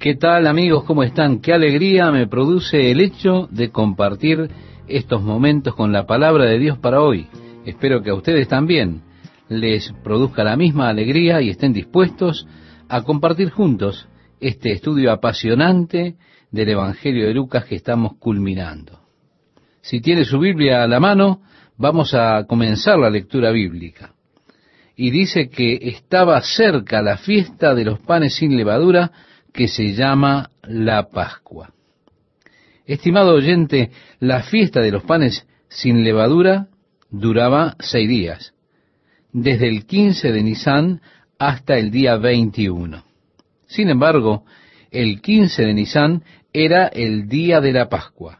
¿Qué tal amigos? ¿Cómo están? Qué alegría me produce el hecho de compartir estos momentos con la palabra de Dios para hoy. Espero que a ustedes también les produzca la misma alegría y estén dispuestos a compartir juntos este estudio apasionante del Evangelio de Lucas que estamos culminando. Si tiene su Biblia a la mano, vamos a comenzar la lectura bíblica. Y dice que estaba cerca la fiesta de los panes sin levadura que se llama la Pascua. Estimado oyente, la fiesta de los panes sin levadura duraba seis días, desde el 15 de Nisan hasta el día 21. Sin embargo, el 15 de Nisan era el día de la Pascua.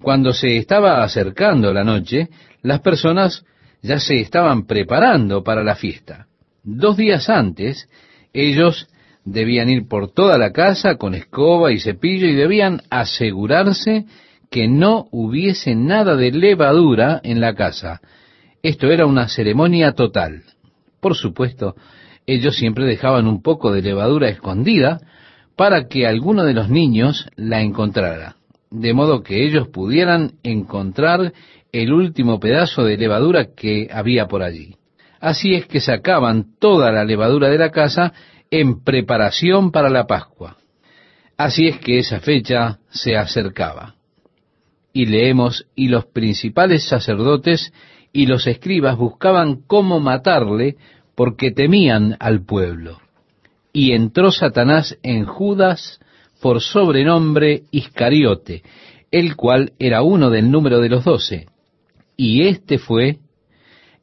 Cuando se estaba acercando la noche, las personas ya se estaban preparando para la fiesta. Dos días antes, ellos debían ir por toda la casa con escoba y cepillo y debían asegurarse que no hubiese nada de levadura en la casa. Esto era una ceremonia total. Por supuesto, ellos siempre dejaban un poco de levadura escondida para que alguno de los niños la encontrara, de modo que ellos pudieran encontrar el último pedazo de levadura que había por allí. Así es que sacaban toda la levadura de la casa en preparación para la Pascua. Así es que esa fecha se acercaba. Y leemos, y los principales sacerdotes y los escribas buscaban cómo matarle porque temían al pueblo. Y entró Satanás en Judas por sobrenombre Iscariote, el cual era uno del número de los doce. Y éste fue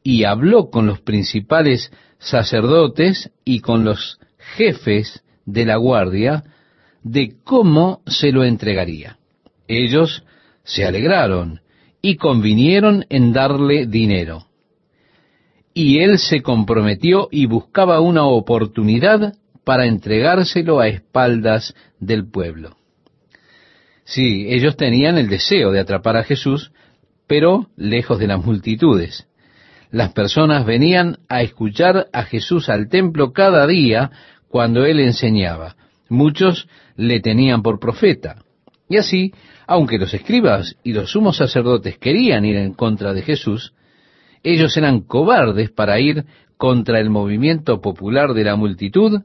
y habló con los principales sacerdotes y con los jefes de la guardia de cómo se lo entregaría. Ellos se alegraron y convinieron en darle dinero. Y él se comprometió y buscaba una oportunidad para entregárselo a espaldas del pueblo. Sí, ellos tenían el deseo de atrapar a Jesús, pero lejos de las multitudes. Las personas venían a escuchar a Jesús al templo cada día cuando él enseñaba. Muchos le tenían por profeta. Y así, aunque los escribas y los sumos sacerdotes querían ir en contra de Jesús, ellos eran cobardes para ir contra el movimiento popular de la multitud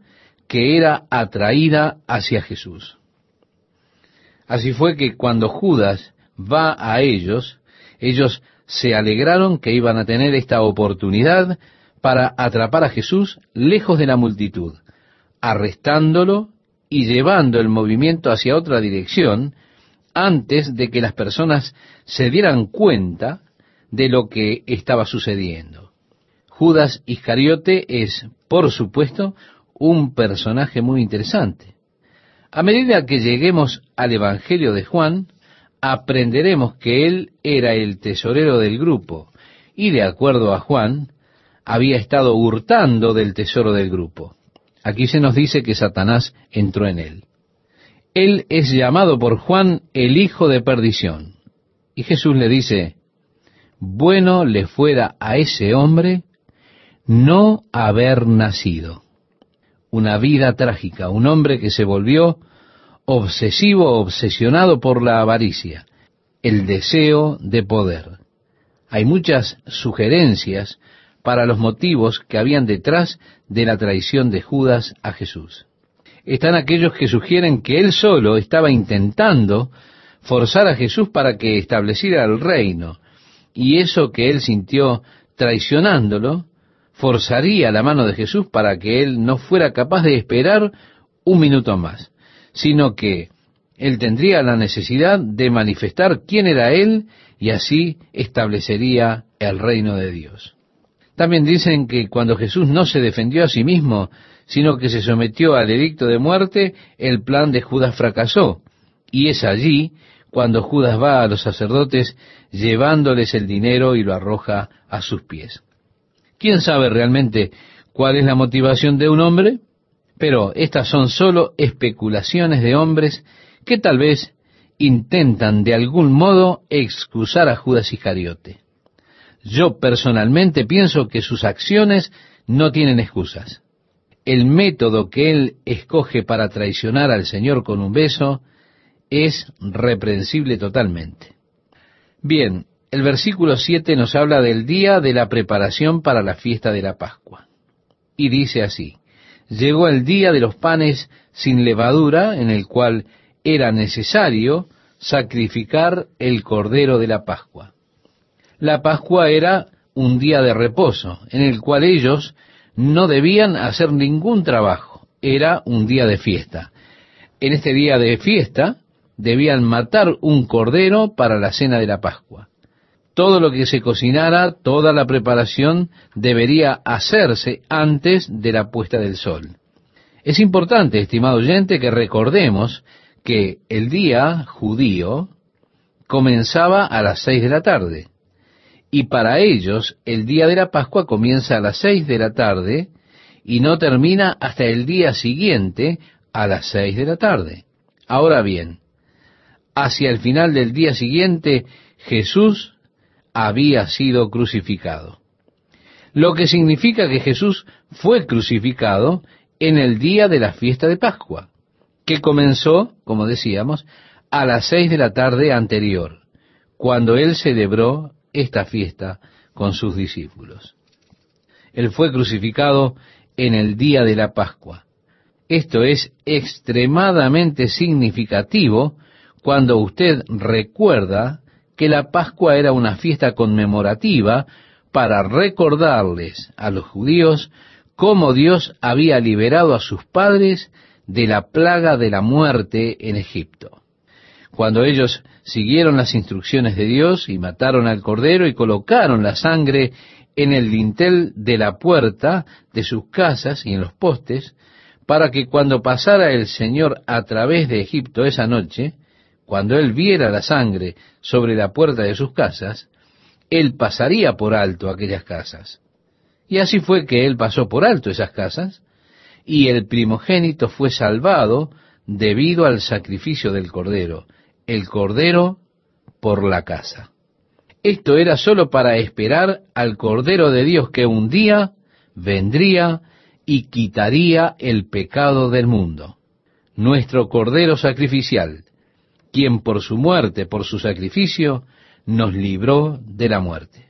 que era atraída hacia Jesús. Así fue que cuando Judas va a ellos, ellos se alegraron que iban a tener esta oportunidad para atrapar a Jesús lejos de la multitud, arrestándolo y llevando el movimiento hacia otra dirección antes de que las personas se dieran cuenta de lo que estaba sucediendo. Judas Iscariote es, por supuesto, un personaje muy interesante. A medida que lleguemos al Evangelio de Juan, aprenderemos que él era el tesorero del grupo y, de acuerdo a Juan, había estado hurtando del tesoro del grupo. Aquí se nos dice que Satanás entró en él. Él es llamado por Juan el hijo de perdición. Y Jesús le dice, bueno le fuera a ese hombre no haber nacido. Una vida trágica, un hombre que se volvió obsesivo, obsesionado por la avaricia, el deseo de poder. Hay muchas sugerencias para los motivos que habían detrás de la traición de Judas a Jesús. Están aquellos que sugieren que él solo estaba intentando forzar a Jesús para que estableciera el reino, y eso que él sintió traicionándolo, forzaría la mano de Jesús para que él no fuera capaz de esperar un minuto más, sino que él tendría la necesidad de manifestar quién era él y así establecería el reino de Dios. También dicen que cuando Jesús no se defendió a sí mismo, sino que se sometió al edicto de muerte, el plan de Judas fracasó. Y es allí cuando Judas va a los sacerdotes llevándoles el dinero y lo arroja a sus pies. ¿Quién sabe realmente cuál es la motivación de un hombre? Pero estas son sólo especulaciones de hombres que tal vez intentan de algún modo excusar a Judas Iscariote. Yo personalmente pienso que sus acciones no tienen excusas. el método que él escoge para traicionar al Señor con un beso es reprensible totalmente. Bien, el versículo 7 nos habla del día de la preparación para la fiesta de la Pascua. Y dice así, llegó el día de los panes sin levadura, en el cual era necesario sacrificar el cordero de la Pascua. La Pascua era un día de reposo, en el cual ellos no debían hacer ningún trabajo, era un día de fiesta. En este día de fiesta debían matar un cordero para la cena de la Pascua. Todo lo que se cocinara, toda la preparación debería hacerse antes de la puesta del sol. Es importante, estimado oyente, que recordemos que el día judío comenzaba a las seis de la tarde y para ellos el día de la Pascua comienza a las seis de la tarde y no termina hasta el día siguiente a las seis de la tarde. Ahora bien, hacia el final del día siguiente Jesús había sido crucificado. Lo que significa que Jesús fue crucificado en el día de la fiesta de Pascua, que comenzó, como decíamos, a las seis de la tarde anterior, cuando él celebró esta fiesta con sus discípulos. Él fue crucificado en el día de la Pascua. Esto es extremadamente significativo cuando usted recuerda que la Pascua era una fiesta conmemorativa para recordarles a los judíos cómo Dios había liberado a sus padres de la plaga de la muerte en Egipto. Cuando ellos siguieron las instrucciones de Dios y mataron al cordero y colocaron la sangre en el dintel de la puerta de sus casas y en los postes, para que cuando pasara el Señor a través de Egipto esa noche, cuando él viera la sangre sobre la puerta de sus casas, él pasaría por alto aquellas casas. Y así fue que él pasó por alto esas casas, y el primogénito fue salvado debido al sacrificio del cordero, el cordero por la casa. Esto era sólo para esperar al Cordero de Dios que un día vendría y quitaría el pecado del mundo. Nuestro Cordero sacrificial, quien por su muerte, por su sacrificio, nos libró de la muerte.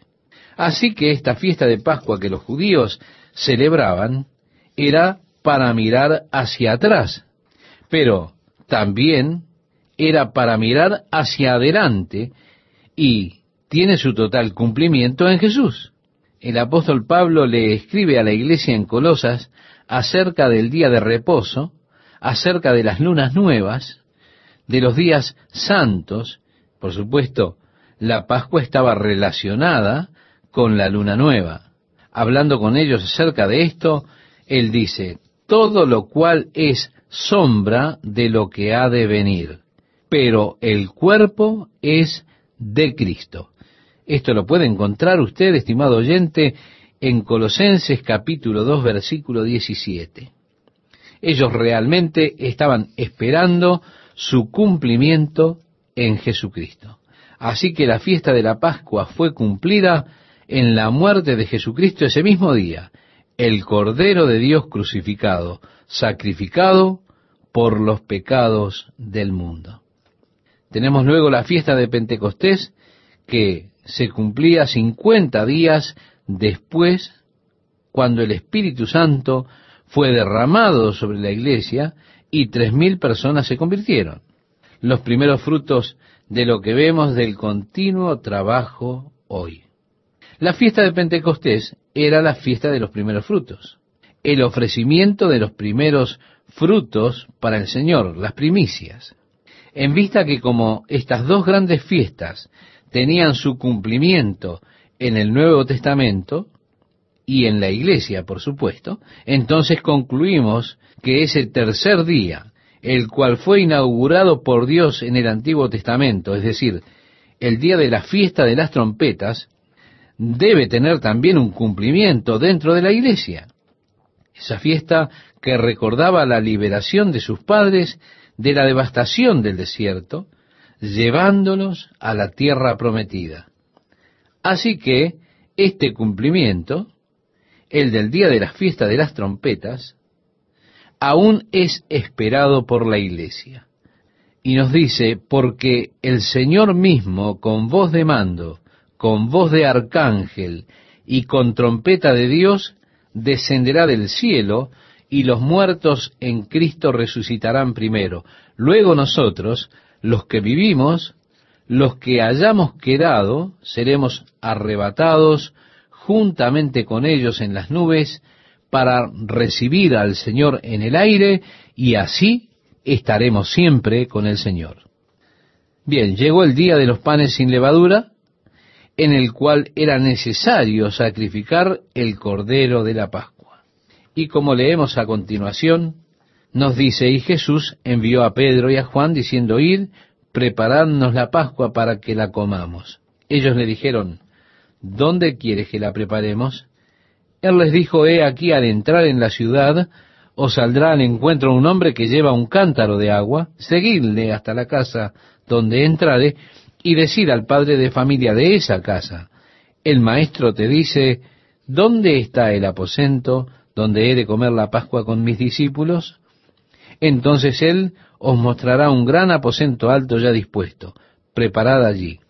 Así que esta fiesta de Pascua que los judíos celebraban era para mirar hacia atrás, pero también era para mirar hacia adelante y tiene su total cumplimiento en Jesús. El apóstol Pablo le escribe a la iglesia en Colosas acerca del día de reposo, acerca de las lunas nuevas, de los días santos. Por supuesto, la Pascua estaba relacionada con la luna nueva. Hablando con ellos acerca de esto, él dice, todo lo cual es sombra de lo que ha de venir pero el cuerpo es de Cristo. Esto lo puede encontrar usted, estimado oyente, en Colosenses capítulo 2, versículo 17. Ellos realmente estaban esperando su cumplimiento en Jesucristo. Así que la fiesta de la Pascua fue cumplida en la muerte de Jesucristo ese mismo día, el Cordero de Dios crucificado, sacrificado por los pecados del mundo. Tenemos luego la fiesta de Pentecostés, que se cumplía 50 días después, cuando el Espíritu Santo fue derramado sobre la iglesia y tres mil personas se convirtieron. Los primeros frutos de lo que vemos del continuo trabajo hoy. La fiesta de Pentecostés era la fiesta de los primeros frutos, el ofrecimiento de los primeros frutos para el Señor, las primicias en vista que como estas dos grandes fiestas tenían su cumplimiento en el Nuevo Testamento y en la iglesia, por supuesto, entonces concluimos que ese tercer día, el cual fue inaugurado por Dios en el Antiguo Testamento, es decir, el día de la fiesta de las trompetas, debe tener también un cumplimiento dentro de la iglesia. Esa fiesta que recordaba la liberación de sus padres de la devastación del desierto, llevándolos a la tierra prometida. Así que este cumplimiento, el del día de la fiesta de las trompetas, aún es esperado por la iglesia. Y nos dice, porque el Señor mismo, con voz de mando, con voz de arcángel y con trompeta de Dios, descenderá del cielo, y los muertos en Cristo resucitarán primero. Luego nosotros, los que vivimos, los que hayamos quedado, seremos arrebatados juntamente con ellos en las nubes para recibir al Señor en el aire y así estaremos siempre con el Señor. Bien, llegó el día de los panes sin levadura, en el cual era necesario sacrificar el cordero de la Pascua. Y como leemos a continuación, nos dice, y Jesús envió a Pedro y a Juan diciendo, id, preparadnos la Pascua para que la comamos. Ellos le dijeron, ¿dónde quieres que la preparemos? Él les dijo, he aquí al entrar en la ciudad, os saldrá al encuentro un hombre que lleva un cántaro de agua, seguidle hasta la casa donde entrare, y decid al padre de familia de esa casa, el maestro te dice, ¿dónde está el aposento donde he de comer la Pascua con mis discípulos? Entonces él os mostrará un gran aposento alto ya dispuesto, preparad allí.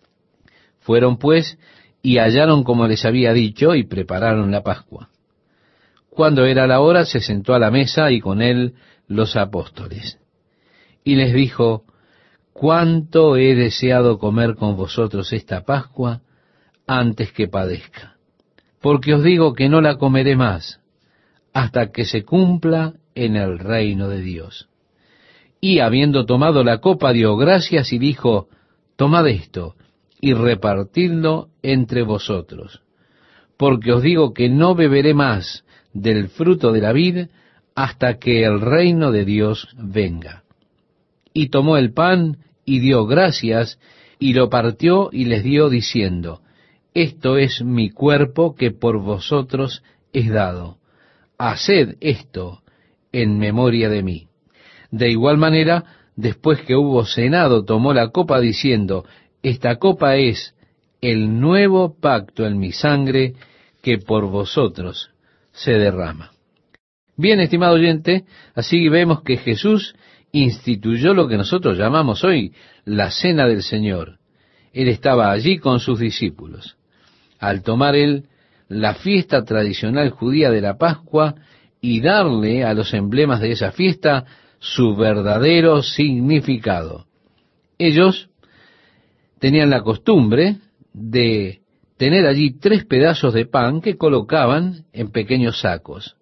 Fueron pues y hallaron como les había dicho y prepararon la Pascua. Cuando era la hora se sentó a la mesa y con él los apóstoles. Y les dijo, cuánto he deseado comer con vosotros esta Pascua antes que padezca. Porque os digo que no la comeré más hasta que se cumpla en el reino de Dios. Y habiendo tomado la copa dio gracias y dijo, tomad esto y repartidlo entre vosotros, porque os digo que no beberé más del fruto de la vid hasta que el reino de Dios venga. Y tomó el pan y dio gracias y lo partió y les dio diciendo, Esto es mi cuerpo que por vosotros es dado. Haced esto en memoria de mí. De igual manera, después que hubo cenado, tomó la copa diciendo, Esta copa es el nuevo pacto en mi sangre que por vosotros se derrama. Bien, estimado oyente, así vemos que Jesús instituyó lo que nosotros llamamos hoy la cena del Señor. Él estaba allí con sus discípulos. Al tomar él la fiesta tradicional judía de la Pascua y darle a los emblemas de esa fiesta su verdadero significado. Ellos tenían la costumbre de tener allí tres pedazos de pan que colocaban en pequeños sacos.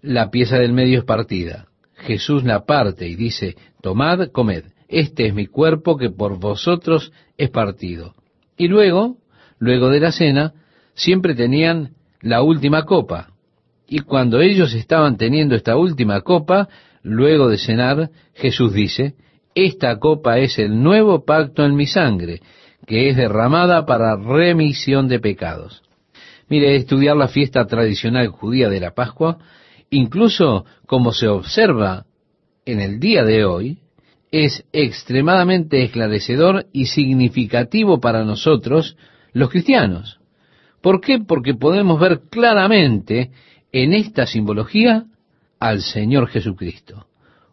La pieza del medio es partida. Jesús la parte y dice, tomad, comed, este es mi cuerpo que por vosotros es partido. Y luego, luego de la cena, siempre tenían la última copa. Y cuando ellos estaban teniendo esta última copa, luego de cenar, Jesús dice, esta copa es el nuevo pacto en mi sangre, que es derramada para remisión de pecados. Mire, estudiar la fiesta tradicional judía de la Pascua, incluso como se observa en el día de hoy, es extremadamente esclarecedor y significativo para nosotros, los cristianos. ¿Por qué? Porque podemos ver claramente en esta simbología al Señor Jesucristo.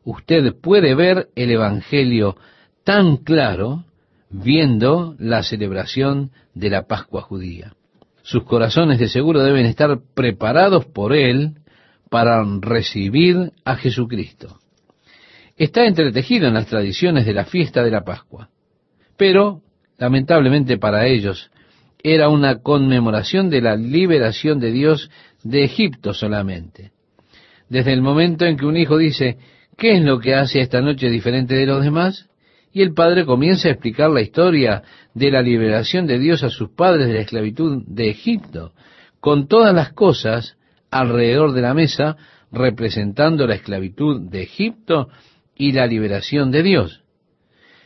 Usted puede ver el Evangelio tan claro viendo la celebración de la Pascua judía. Sus corazones de seguro deben estar preparados por Él para recibir a Jesucristo. Está entretejido en las tradiciones de la fiesta de la Pascua, pero lamentablemente para ellos era una conmemoración de la liberación de Dios de Egipto solamente. Desde el momento en que un hijo dice, ¿qué es lo que hace esta noche diferente de los demás? Y el padre comienza a explicar la historia de la liberación de Dios a sus padres de la esclavitud de Egipto, con todas las cosas alrededor de la mesa representando la esclavitud de Egipto y la liberación de Dios.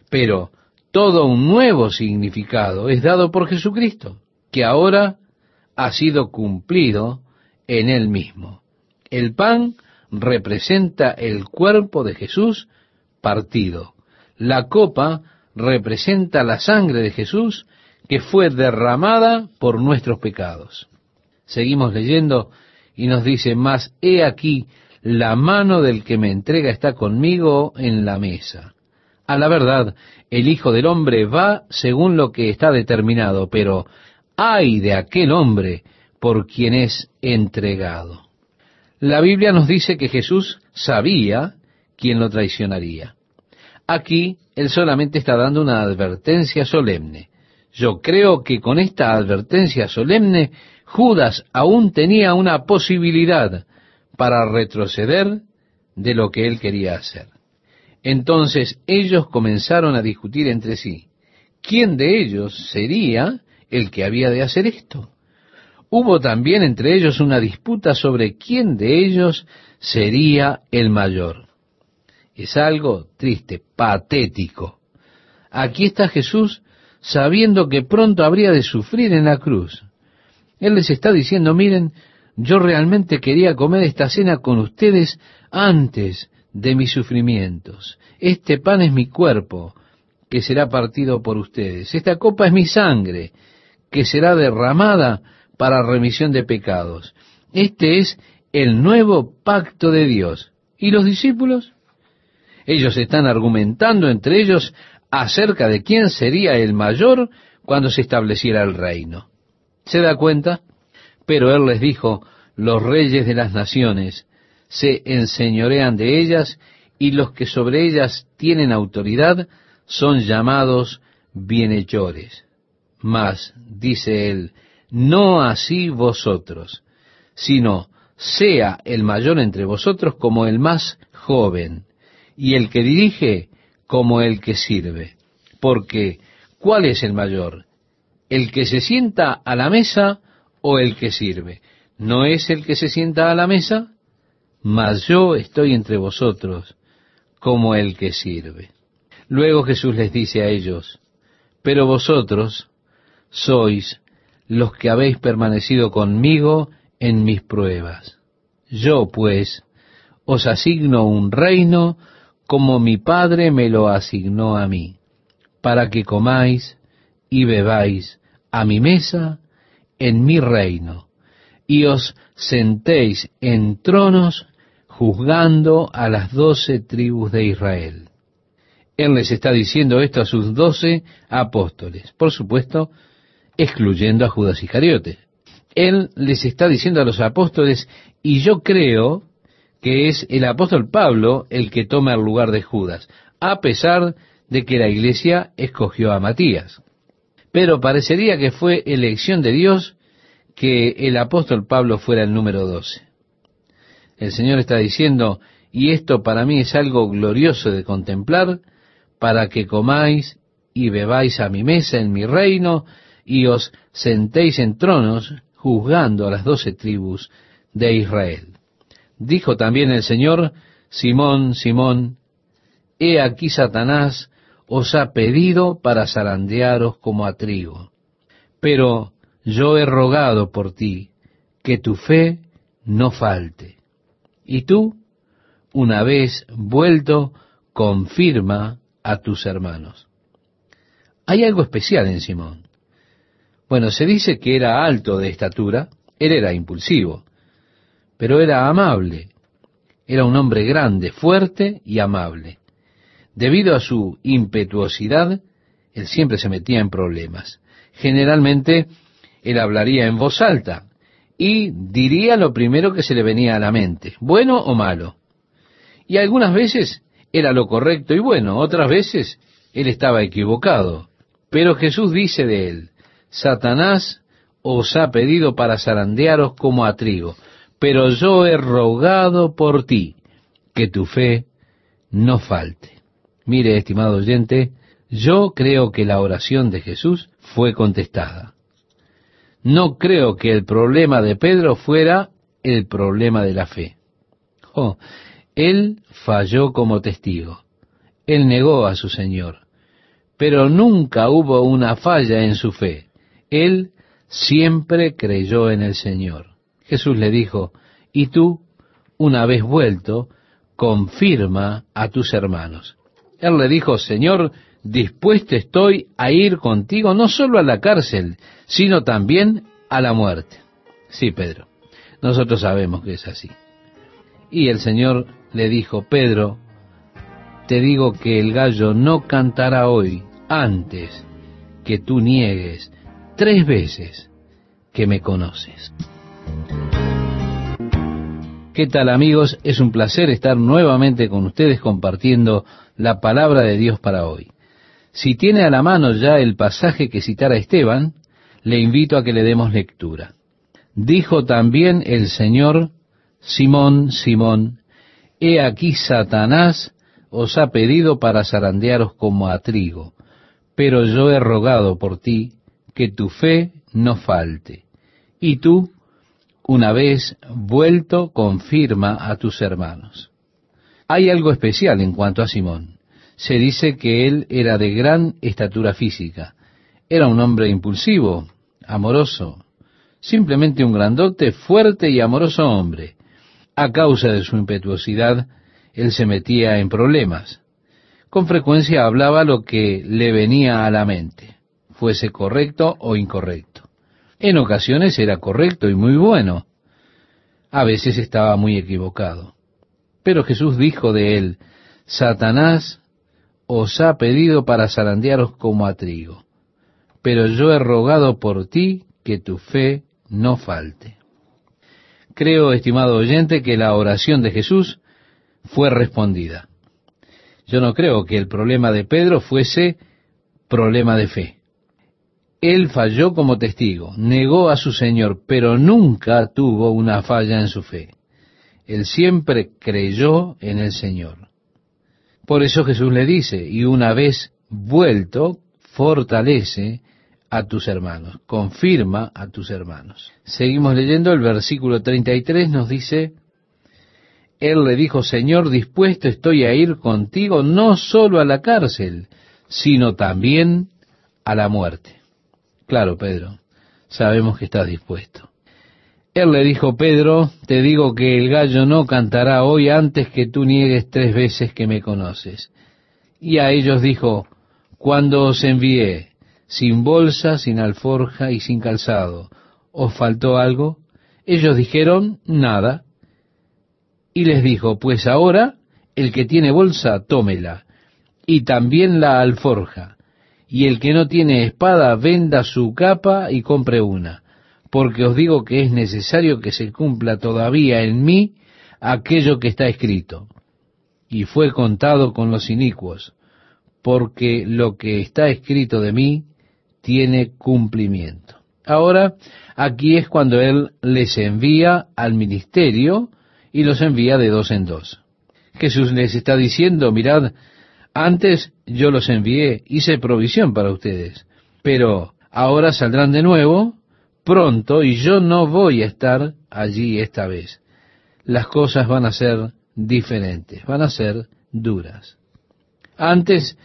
Pero todo un nuevo significado es dado por Jesucristo, que ahora ha sido cumplido en él mismo. El pan representa el cuerpo de Jesús partido. La copa representa la sangre de Jesús que fue derramada por nuestros pecados. Seguimos leyendo y nos dice, más he aquí la mano del que me entrega está conmigo en la mesa. A la verdad, el Hijo del Hombre va según lo que está determinado, pero ay de aquel hombre por quien es entregado. La Biblia nos dice que Jesús sabía quién lo traicionaría. Aquí él solamente está dando una advertencia solemne. Yo creo que con esta advertencia solemne Judas aún tenía una posibilidad para retroceder de lo que él quería hacer. Entonces ellos comenzaron a discutir entre sí. ¿Quién de ellos sería el que había de hacer esto? Hubo también entre ellos una disputa sobre quién de ellos sería el mayor. Es algo triste, patético. Aquí está Jesús sabiendo que pronto habría de sufrir en la cruz. Él les está diciendo, miren, yo realmente quería comer esta cena con ustedes antes de mis sufrimientos. Este pan es mi cuerpo, que será partido por ustedes. Esta copa es mi sangre, que será derramada para remisión de pecados. Este es el nuevo pacto de Dios. ¿Y los discípulos? Ellos están argumentando entre ellos acerca de quién sería el mayor cuando se estableciera el reino. ¿Se da cuenta? Pero él les dijo, los reyes de las naciones se enseñorean de ellas y los que sobre ellas tienen autoridad son llamados bienhechores. Mas, dice él, no así vosotros, sino sea el mayor entre vosotros como el más joven, y el que dirige como el que sirve. Porque, ¿cuál es el mayor? ¿El que se sienta a la mesa o el que sirve? ¿No es el que se sienta a la mesa? Mas yo estoy entre vosotros como el que sirve. Luego Jesús les dice a ellos, pero vosotros sois los que habéis permanecido conmigo en mis pruebas. Yo, pues, os asigno un reino como mi Padre me lo asignó a mí, para que comáis y bebáis a mi mesa en mi reino, y os sentéis en tronos juzgando a las doce tribus de Israel. Él les está diciendo esto a sus doce apóstoles, por supuesto, excluyendo a Judas Iscariote. Él les está diciendo a los apóstoles, y yo creo que es el apóstol Pablo el que toma el lugar de Judas, a pesar de que la iglesia escogió a Matías. Pero parecería que fue elección de Dios que el apóstol Pablo fuera el número doce. El Señor está diciendo, y esto para mí es algo glorioso de contemplar, para que comáis y bebáis a mi mesa en mi reino, y os sentéis en tronos, juzgando a las doce tribus de Israel. Dijo también el Señor, Simón, Simón, he aquí Satanás os ha pedido para zarandearos como a trigo. Pero yo he rogado por ti, que tu fe no falte. Y tú, una vez vuelto, confirma a tus hermanos. Hay algo especial en Simón. Bueno, se dice que era alto de estatura, él era impulsivo, pero era amable. Era un hombre grande, fuerte y amable. Debido a su impetuosidad, él siempre se metía en problemas. Generalmente, él hablaría en voz alta, y diría lo primero que se le venía a la mente, bueno o malo. Y algunas veces era lo correcto y bueno, otras veces él estaba equivocado. Pero Jesús dice de él, Satanás os ha pedido para zarandearos como a trigo, pero yo he rogado por ti que tu fe no falte. Mire, estimado oyente, yo creo que la oración de Jesús fue contestada. No creo que el problema de Pedro fuera el problema de la fe. Oh, él falló como testigo. Él negó a su Señor. Pero nunca hubo una falla en su fe. Él siempre creyó en el Señor. Jesús le dijo, y tú, una vez vuelto, confirma a tus hermanos. Él le dijo, Señor, dispuesto estoy a ir contigo no solo a la cárcel, sino también a la muerte. Sí, Pedro, nosotros sabemos que es así. Y el Señor le dijo, Pedro, te digo que el gallo no cantará hoy antes que tú niegues tres veces que me conoces. ¿Qué tal amigos? Es un placer estar nuevamente con ustedes compartiendo la palabra de Dios para hoy. Si tiene a la mano ya el pasaje que citara Esteban, le invito a que le demos lectura. Dijo también el Señor, Simón, Simón, he aquí Satanás os ha pedido para zarandearos como a trigo, pero yo he rogado por ti que tu fe no falte. Y tú, una vez vuelto, confirma a tus hermanos. Hay algo especial en cuanto a Simón. Se dice que él era de gran estatura física. Era un hombre impulsivo, amoroso, simplemente un grandote, fuerte y amoroso hombre. A causa de su impetuosidad, él se metía en problemas. Con frecuencia hablaba lo que le venía a la mente, fuese correcto o incorrecto. En ocasiones era correcto y muy bueno. A veces estaba muy equivocado. Pero Jesús dijo de él, Satanás os ha pedido para zarandearos como a trigo, pero yo he rogado por ti que tu fe no falte. Creo, estimado oyente, que la oración de Jesús fue respondida. Yo no creo que el problema de Pedro fuese problema de fe. Él falló como testigo, negó a su Señor, pero nunca tuvo una falla en su fe. Él siempre creyó en el Señor. Por eso Jesús le dice, y una vez vuelto, fortalece a tus hermanos, confirma a tus hermanos. Seguimos leyendo el versículo 33, nos dice, Él le dijo, Señor, dispuesto estoy a ir contigo no solo a la cárcel, sino también a la muerte. Claro, Pedro, sabemos que estás dispuesto. Él le dijo, Pedro, te digo que el gallo no cantará hoy antes que tú niegues tres veces que me conoces. Y a ellos dijo, cuando os envié, sin bolsa, sin alforja y sin calzado, ¿os faltó algo? Ellos dijeron, nada. Y les dijo, pues ahora el que tiene bolsa, tómela, y también la alforja, y el que no tiene espada, venda su capa y compre una, porque os digo que es necesario que se cumpla todavía en mí aquello que está escrito. Y fue contado con los inicuos, porque lo que está escrito de mí tiene cumplimiento. Ahora, aquí es cuando Él les envía al ministerio y los envía de dos en dos. Jesús les está diciendo, mirad, antes yo los envié, hice provisión para ustedes, pero ahora saldrán de nuevo pronto y yo no voy a estar allí esta vez. Las cosas van a ser diferentes, van a ser duras. Antes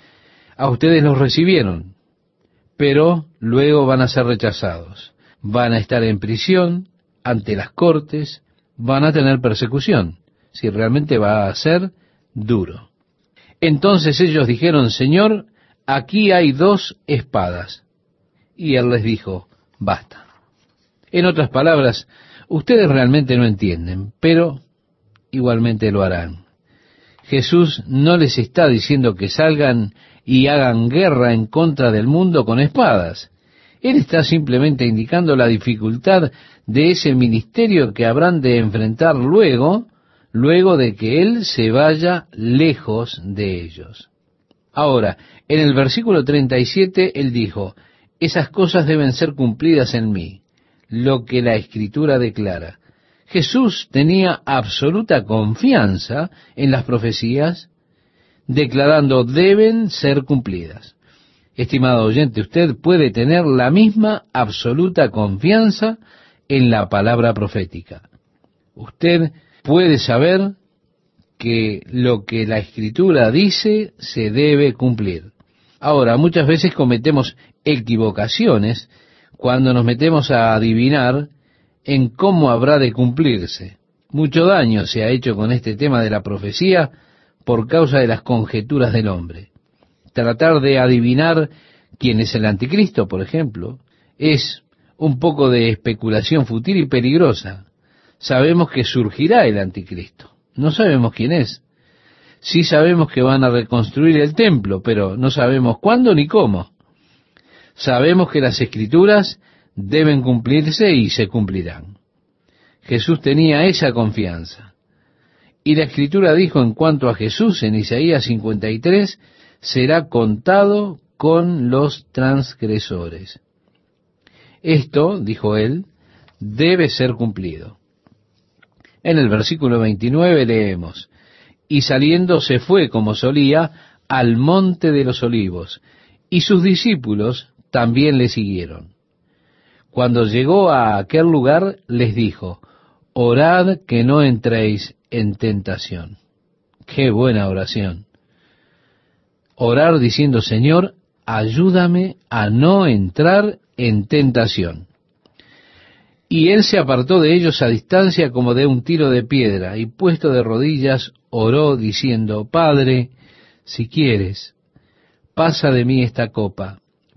a ustedes los recibieron, pero luego van a ser rechazados. Van a estar en prisión, ante las cortes, van a tener persecución, si realmente va a ser duro. Entonces ellos dijeron, Señor, aquí hay dos espadas. Y él les dijo, basta. En otras palabras, ustedes realmente no entienden, pero igualmente lo harán. Jesús no les está diciendo que salgan y hagan guerra en contra del mundo con espadas. Él está simplemente indicando la dificultad de ese ministerio que habrán de enfrentar luego, luego de que Él se vaya lejos de ellos. Ahora, en el versículo 37, Él dijo, esas cosas deben ser cumplidas en mí, lo que la Escritura declara. Jesús tenía absoluta confianza en las profecías declarando deben ser cumplidas. Estimado oyente, usted puede tener la misma absoluta confianza en la palabra profética. Usted puede saber que lo que la escritura dice se debe cumplir. Ahora, muchas veces cometemos equivocaciones cuando nos metemos a adivinar en cómo habrá de cumplirse. Mucho daño se ha hecho con este tema de la profecía por causa de las conjeturas del hombre. Tratar de adivinar quién es el anticristo, por ejemplo, es un poco de especulación fútil y peligrosa. Sabemos que surgirá el anticristo. No sabemos quién es. Sí sabemos que van a reconstruir el templo, pero no sabemos cuándo ni cómo. Sabemos que las escrituras deben cumplirse y se cumplirán. Jesús tenía esa confianza. Y la escritura dijo en cuanto a Jesús en Isaías 53, será contado con los transgresores. Esto, dijo él, debe ser cumplido. En el versículo 29 leemos, y saliendo se fue como solía al monte de los olivos, y sus discípulos también le siguieron. Cuando llegó a aquel lugar, les dijo, orad que no entréis en tentación. Qué buena oración. Orar diciendo, Señor, ayúdame a no entrar en tentación. Y él se apartó de ellos a distancia como de un tiro de piedra, y puesto de rodillas, oró diciendo, Padre, si quieres, pasa de mí esta copa,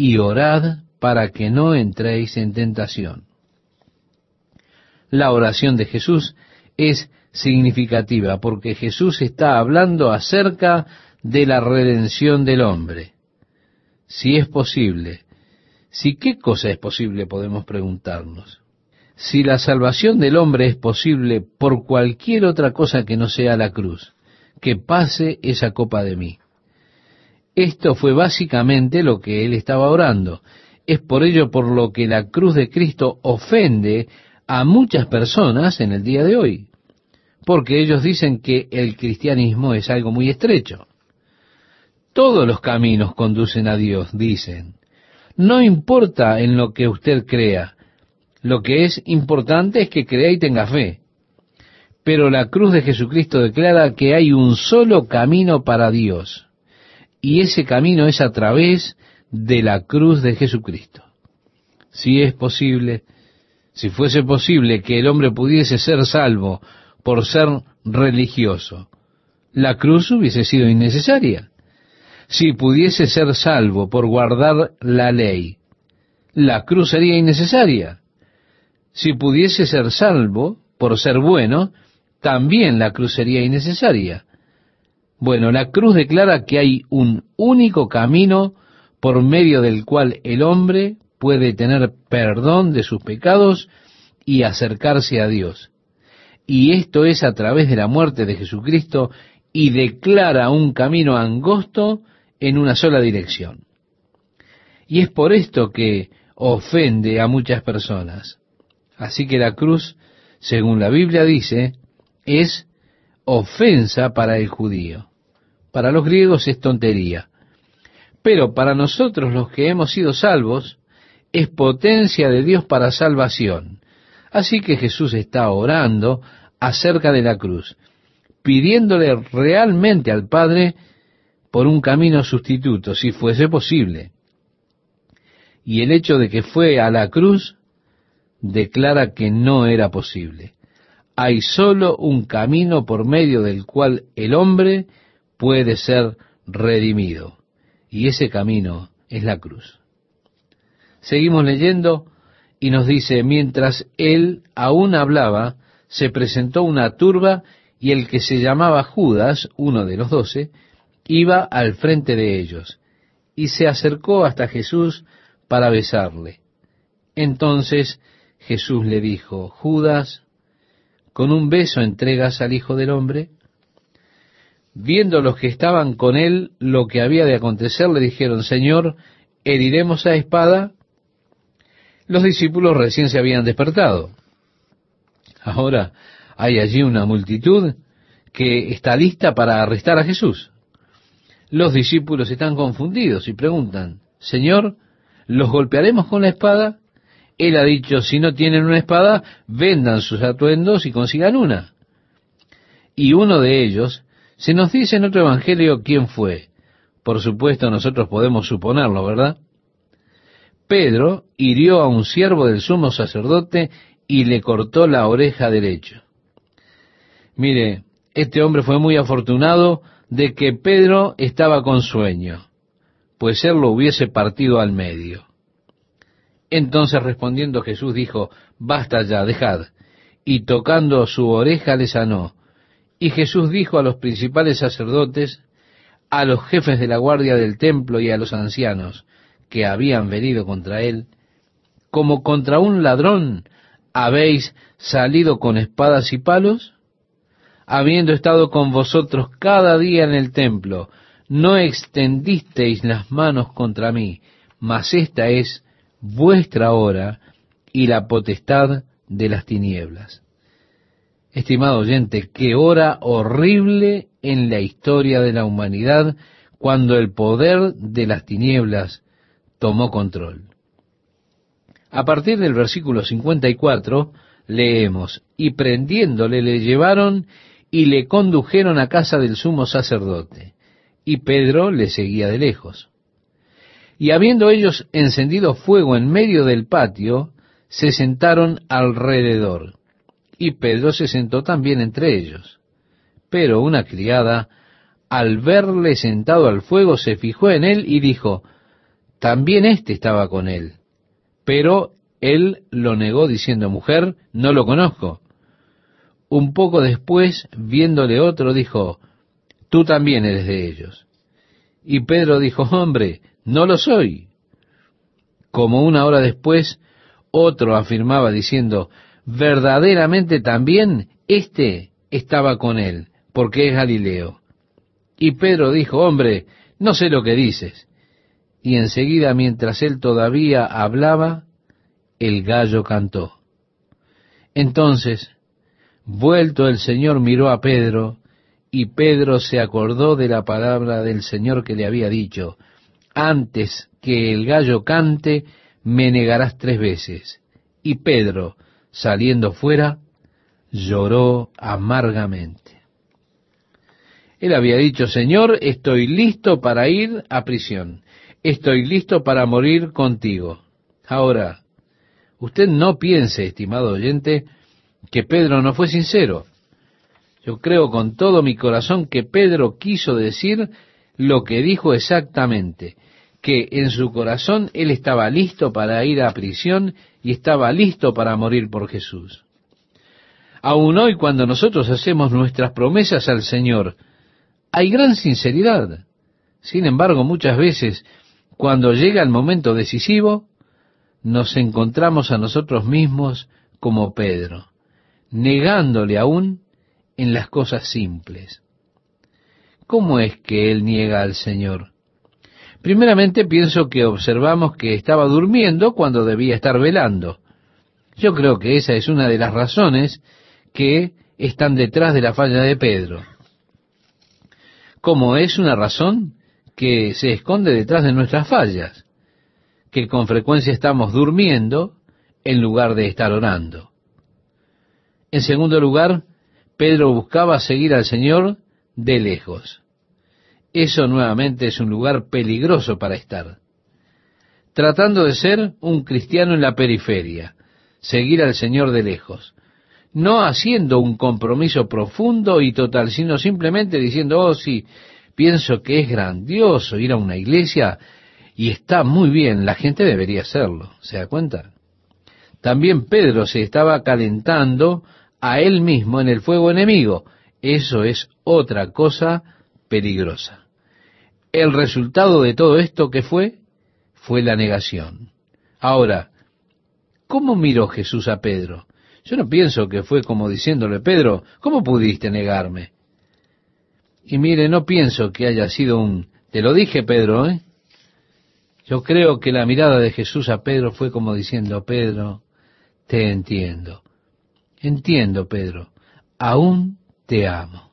y orad para que no entréis en tentación. La oración de Jesús es significativa porque Jesús está hablando acerca de la redención del hombre. Si es posible, si qué cosa es posible podemos preguntarnos. Si la salvación del hombre es posible por cualquier otra cosa que no sea la cruz, que pase esa copa de mí. Esto fue básicamente lo que él estaba orando. Es por ello por lo que la cruz de Cristo ofende a muchas personas en el día de hoy, porque ellos dicen que el cristianismo es algo muy estrecho. Todos los caminos conducen a Dios, dicen. No importa en lo que usted crea, lo que es importante es que crea y tenga fe. Pero la cruz de Jesucristo declara que hay un solo camino para Dios, y ese camino es a través de la cruz de Jesucristo. Si es posible, si fuese posible que el hombre pudiese ser salvo por ser religioso, la cruz hubiese sido innecesaria. Si pudiese ser salvo por guardar la ley, la cruz sería innecesaria. Si pudiese ser salvo por ser bueno, también la cruz sería innecesaria. Bueno, la cruz declara que hay un único camino por medio del cual el hombre puede tener perdón de sus pecados y acercarse a Dios. Y esto es a través de la muerte de Jesucristo y declara un camino angosto en una sola dirección. Y es por esto que ofende a muchas personas. Así que la cruz, según la Biblia dice, es ofensa para el judío. Para los griegos es tontería. Pero para nosotros los que hemos sido salvos, es potencia de Dios para salvación. Así que Jesús está orando acerca de la cruz, pidiéndole realmente al Padre por un camino sustituto, si fuese posible. Y el hecho de que fue a la cruz declara que no era posible. Hay solo un camino por medio del cual el hombre puede ser redimido y ese camino es la cruz. Seguimos leyendo y nos dice, mientras él aún hablaba, se presentó una turba y el que se llamaba Judas, uno de los doce, iba al frente de ellos y se acercó hasta Jesús para besarle. Entonces Jesús le dijo, Judas, ¿con un beso entregas al Hijo del Hombre? Viendo los que estaban con él lo que había de acontecer, le dijeron, Señor, ¿heriremos a espada? Los discípulos recién se habían despertado. Ahora hay allí una multitud que está lista para arrestar a Jesús. Los discípulos están confundidos y preguntan, Señor, ¿los golpearemos con la espada? Él ha dicho, si no tienen una espada, vendan sus atuendos y consigan una. Y uno de ellos, Se nos dice en otro evangelio quién fue. Por supuesto nosotros podemos suponerlo, ¿verdad? Pedro hirió a un siervo del sumo sacerdote y le cortó la oreja derecha. Mire, este hombre fue muy afortunado de que Pedro estaba con sueño, pues él lo hubiese partido al medio. Entonces respondiendo Jesús dijo, Basta ya, dejad. Y tocando su oreja le sanó. Y Jesús dijo a los principales sacerdotes, a los jefes de la guardia del templo y a los ancianos que habían venido contra él, como contra un ladrón habéis salido con espadas y palos? Habiendo estado con vosotros cada día en el templo, no extendisteis las manos contra mí, mas esta es vuestra hora y la potestad de las tinieblas. Estimado oyente, qué hora horrible en la historia de la humanidad cuando el poder de las tinieblas tomó control. A partir del versículo 54 leemos, y prendiéndole le llevaron y le condujeron a casa del sumo sacerdote, y Pedro le seguía de lejos. Y habiendo ellos encendido fuego en medio del patio, se sentaron alrededor. Y Pedro se sentó también entre ellos. Pero una criada, al verle sentado al fuego, se fijó en él y dijo, también éste estaba con él. Pero él lo negó diciendo, mujer, no lo conozco. Un poco después, viéndole otro, dijo, tú también eres de ellos. Y Pedro dijo, hombre, no lo soy. Como una hora después, otro afirmaba diciendo, verdaderamente también éste estaba con él, porque es Galileo. Y Pedro dijo, hombre, no sé lo que dices. Y enseguida, mientras él todavía hablaba, el gallo cantó. Entonces, vuelto el Señor miró a Pedro, y Pedro se acordó de la palabra del Señor que le había dicho, antes que el gallo cante, me negarás tres veces. Y Pedro, saliendo fuera, lloró amargamente. Él había dicho, Señor, estoy listo para ir a prisión, estoy listo para morir contigo. Ahora, usted no piense, estimado oyente, que Pedro no fue sincero. Yo creo con todo mi corazón que Pedro quiso decir lo que dijo exactamente, que en su corazón él estaba listo para ir a prisión y estaba listo para morir por Jesús. Aún hoy cuando nosotros hacemos nuestras promesas al Señor, hay gran sinceridad. Sin embargo, muchas veces, cuando llega el momento decisivo, nos encontramos a nosotros mismos como Pedro, negándole aún en las cosas simples. ¿Cómo es que él niega al Señor? Primeramente pienso que observamos que estaba durmiendo cuando debía estar velando. Yo creo que esa es una de las razones que están detrás de la falla de Pedro. Como es una razón que se esconde detrás de nuestras fallas, que con frecuencia estamos durmiendo en lugar de estar orando. En segundo lugar, Pedro buscaba seguir al Señor de lejos. Eso nuevamente es un lugar peligroso para estar. Tratando de ser un cristiano en la periferia, seguir al Señor de lejos. No haciendo un compromiso profundo y total, sino simplemente diciendo, oh sí, pienso que es grandioso ir a una iglesia y está muy bien, la gente debería hacerlo, ¿se da cuenta? También Pedro se estaba calentando a él mismo en el fuego enemigo. Eso es otra cosa peligrosa. El resultado de todo esto que fue, fue la negación. Ahora, ¿cómo miró Jesús a Pedro? Yo no pienso que fue como diciéndole, Pedro, ¿cómo pudiste negarme? Y mire, no pienso que haya sido un, te lo dije Pedro, ¿eh? Yo creo que la mirada de Jesús a Pedro fue como diciendo, Pedro, te entiendo. Entiendo, Pedro, aún te amo.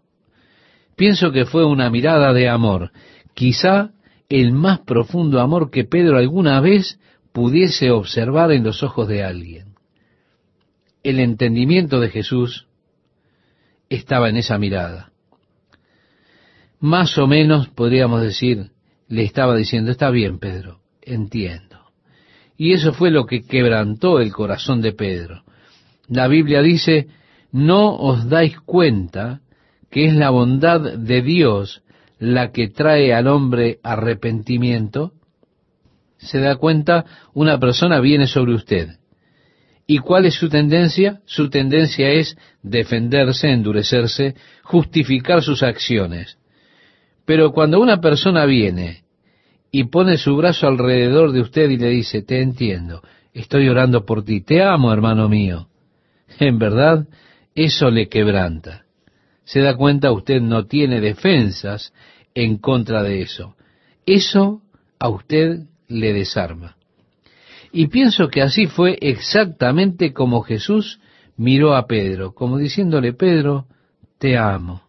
Pienso que fue una mirada de amor, quizá el más profundo amor que Pedro alguna vez pudiese observar en los ojos de alguien. El entendimiento de Jesús estaba en esa mirada. Más o menos podríamos decir, le estaba diciendo, está bien, Pedro, entiendo. Y eso fue lo que quebrantó el corazón de Pedro. La Biblia dice, no os dais cuenta que es la bondad de Dios la que trae al hombre arrepentimiento. Se da cuenta, una persona viene sobre usted. ¿Y cuál es su tendencia? Su tendencia es defenderse, endurecerse, justificar sus acciones. Pero cuando una persona viene y pone su brazo alrededor de usted y le dice, te entiendo, estoy orando por ti, te amo, hermano mío, en verdad, eso le quebranta. Se da cuenta, usted no tiene defensas en contra de eso. Eso a usted le desarma. Y pienso que así fue exactamente como Jesús miró a Pedro, como diciéndole, Pedro, te amo,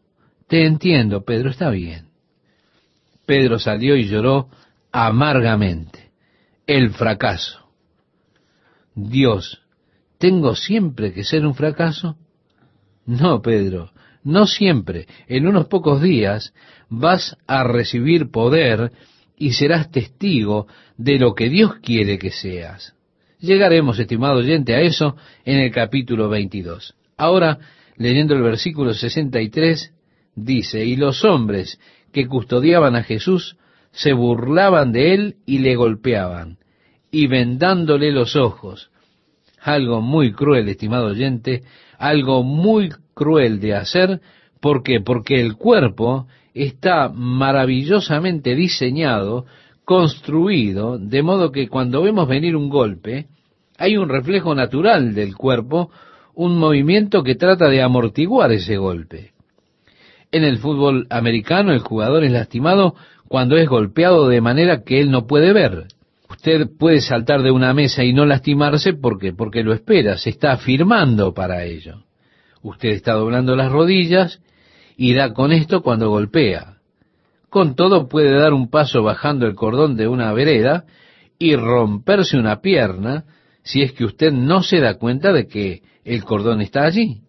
te entiendo, Pedro, está bien. Pedro salió y lloró amargamente. El fracaso. Dios, ¿tengo siempre que ser un fracaso? No, Pedro, no siempre. En unos pocos días vas a recibir poder y serás testigo de lo que Dios quiere que seas. Llegaremos, estimado oyente, a eso en el capítulo 22. Ahora, leyendo el versículo 63, dice, y los hombres que custodiaban a Jesús se burlaban de él y le golpeaban, y vendándole los ojos. Algo muy cruel, estimado oyente, algo muy cruel de hacer, ¿por qué? Porque el cuerpo está maravillosamente diseñado, construido, de modo que cuando vemos venir un golpe, hay un reflejo natural del cuerpo, un movimiento que trata de amortiguar ese golpe. En el fútbol americano el jugador es lastimado cuando es golpeado de manera que él no puede ver. Usted puede saltar de una mesa y no lastimarse porque porque lo espera, se está afirmando para ello. Usted está doblando las rodillas y da con esto cuando golpea. Con todo puede dar un paso bajando el cordón de una vereda y romperse una pierna si es que usted no se da cuenta de que el cordón está allí.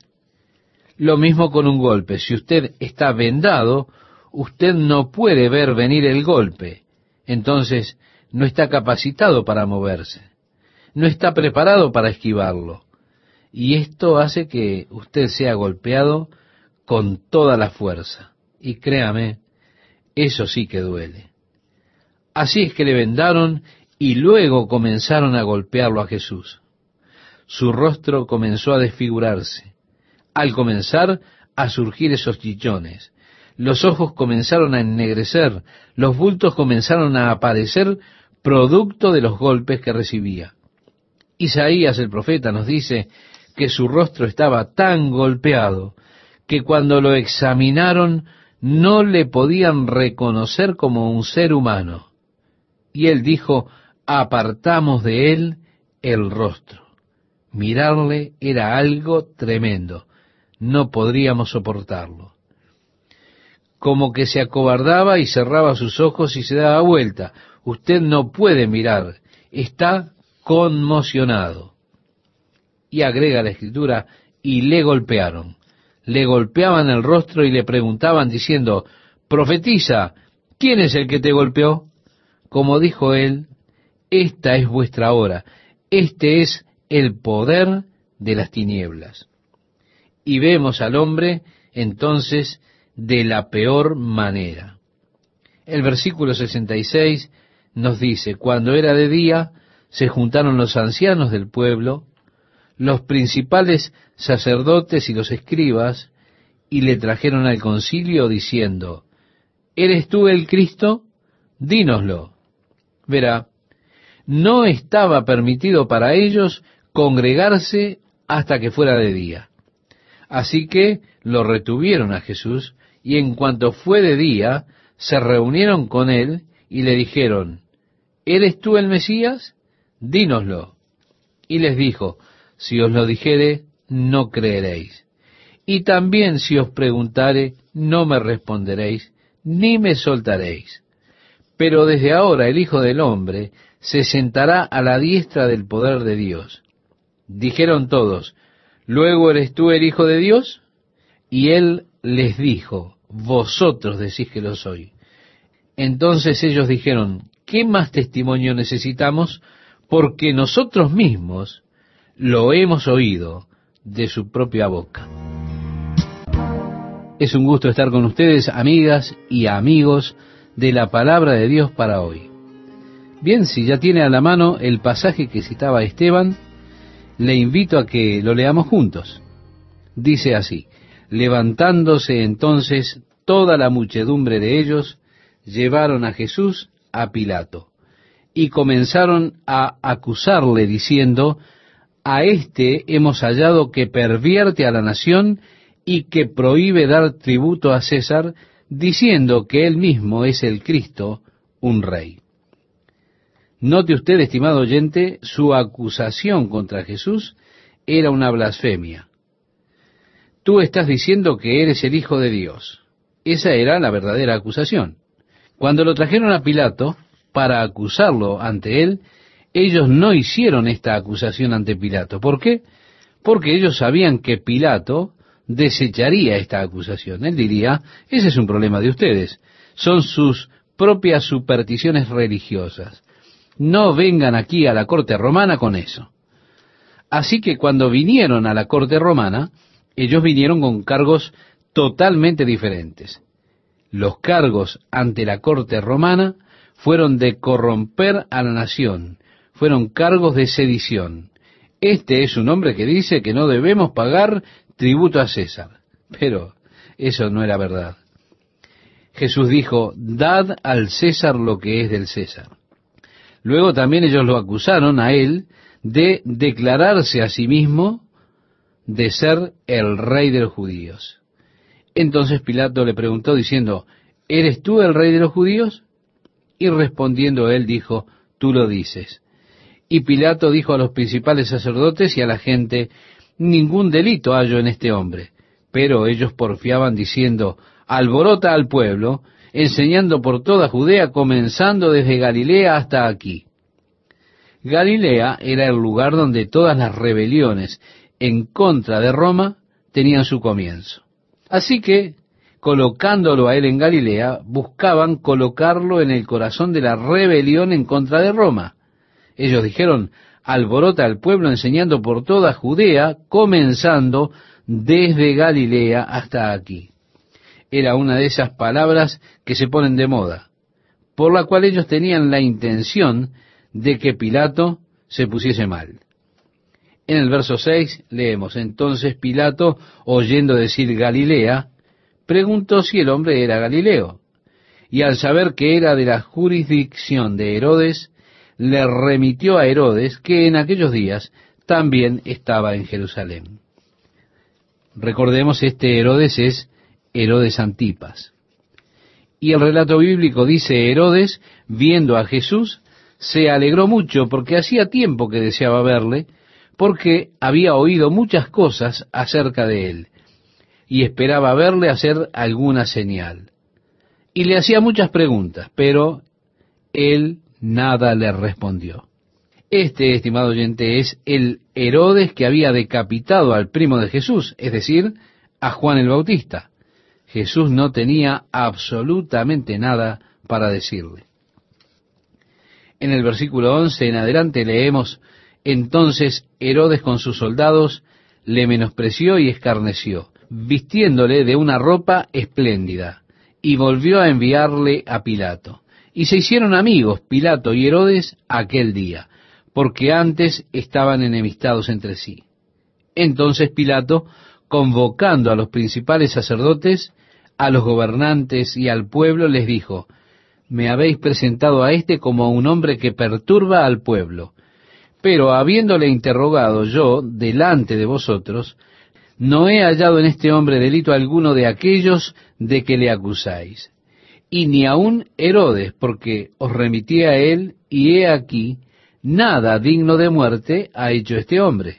Lo mismo con un golpe. Si usted está vendado, usted no puede ver venir el golpe. Entonces, no está capacitado para moverse. No está preparado para esquivarlo. Y esto hace que usted sea golpeado con toda la fuerza. Y créame, eso sí que duele. Así es que le vendaron y luego comenzaron a golpearlo a Jesús. Su rostro comenzó a desfigurarse. Al comenzar a surgir esos chichones, los ojos comenzaron a ennegrecer, los bultos comenzaron a aparecer producto de los golpes que recibía. Isaías el profeta nos dice que su rostro estaba tan golpeado que cuando lo examinaron no le podían reconocer como un ser humano. Y él dijo, apartamos de él el rostro. Mirarle era algo tremendo, no podríamos soportarlo. Como que se acobardaba y cerraba sus ojos y se daba vuelta. Usted no puede mirar, está conmocionado. Y agrega la escritura, y le golpearon le golpeaban el rostro y le preguntaban diciendo, profetiza, ¿quién es el que te golpeó? Como dijo él, esta es vuestra hora, este es el poder de las tinieblas. Y vemos al hombre entonces de la peor manera. El versículo 66 nos dice, cuando era de día, se juntaron los ancianos del pueblo, los principales sacerdotes y los escribas, y le trajeron al concilio diciendo, ¿Eres tú el Cristo? Dínoslo. Verá, no estaba permitido para ellos congregarse hasta que fuera de día. Así que lo retuvieron a Jesús, y en cuanto fue de día, se reunieron con él y le dijeron, ¿Eres tú el Mesías? Dínoslo. Y les dijo, si os lo dijere, no creeréis. Y también si os preguntare, no me responderéis, ni me soltaréis. Pero desde ahora el Hijo del Hombre se sentará a la diestra del poder de Dios. Dijeron todos, ¿luego eres tú el Hijo de Dios? Y él les dijo, vosotros decís que lo soy. Entonces ellos dijeron, ¿qué más testimonio necesitamos? Porque nosotros mismos lo hemos oído de su propia boca. Es un gusto estar con ustedes, amigas y amigos de la palabra de Dios para hoy. Bien, si ya tiene a la mano el pasaje que citaba Esteban, le invito a que lo leamos juntos. Dice así, levantándose entonces toda la muchedumbre de ellos, llevaron a Jesús a Pilato y comenzaron a acusarle diciendo, a éste hemos hallado que pervierte a la nación y que prohíbe dar tributo a César, diciendo que él mismo es el Cristo, un rey. Note usted, estimado oyente, su acusación contra Jesús era una blasfemia. Tú estás diciendo que eres el Hijo de Dios. Esa era la verdadera acusación. Cuando lo trajeron a Pilato para acusarlo ante él, ellos no hicieron esta acusación ante Pilato. ¿Por qué? Porque ellos sabían que Pilato desecharía esta acusación. Él diría, ese es un problema de ustedes, son sus propias supersticiones religiosas. No vengan aquí a la corte romana con eso. Así que cuando vinieron a la corte romana, ellos vinieron con cargos totalmente diferentes. Los cargos ante la corte romana fueron de corromper a la nación, fueron cargos de sedición. Este es un hombre que dice que no debemos pagar tributo a César. Pero eso no era verdad. Jesús dijo, dad al César lo que es del César. Luego también ellos lo acusaron a él de declararse a sí mismo de ser el rey de los judíos. Entonces Pilato le preguntó diciendo, ¿eres tú el rey de los judíos? Y respondiendo él dijo, tú lo dices. Y Pilato dijo a los principales sacerdotes y a la gente, ningún delito hallo en este hombre. Pero ellos porfiaban diciendo, alborota al pueblo, enseñando por toda Judea, comenzando desde Galilea hasta aquí. Galilea era el lugar donde todas las rebeliones en contra de Roma tenían su comienzo. Así que, colocándolo a él en Galilea, buscaban colocarlo en el corazón de la rebelión en contra de Roma. Ellos dijeron, alborota al pueblo enseñando por toda Judea, comenzando desde Galilea hasta aquí. Era una de esas palabras que se ponen de moda, por la cual ellos tenían la intención de que Pilato se pusiese mal. En el verso 6 leemos, entonces Pilato, oyendo decir Galilea, preguntó si el hombre era Galileo, y al saber que era de la jurisdicción de Herodes, le remitió a Herodes, que en aquellos días también estaba en Jerusalén. Recordemos, este Herodes es Herodes Antipas. Y el relato bíblico dice, Herodes, viendo a Jesús, se alegró mucho porque hacía tiempo que deseaba verle, porque había oído muchas cosas acerca de él, y esperaba verle hacer alguna señal. Y le hacía muchas preguntas, pero él nada le respondió. Este, estimado oyente, es el Herodes que había decapitado al primo de Jesús, es decir, a Juan el Bautista. Jesús no tenía absolutamente nada para decirle. En el versículo 11 en adelante leemos, entonces Herodes con sus soldados le menospreció y escarneció, vistiéndole de una ropa espléndida, y volvió a enviarle a Pilato. Y se hicieron amigos Pilato y Herodes aquel día, porque antes estaban enemistados entre sí. Entonces Pilato, convocando a los principales sacerdotes, a los gobernantes y al pueblo, les dijo, me habéis presentado a éste como un hombre que perturba al pueblo. Pero habiéndole interrogado yo delante de vosotros, no he hallado en este hombre delito alguno de aquellos de que le acusáis y ni aun Herodes, porque os remití a él, y he aquí, nada digno de muerte ha hecho este hombre.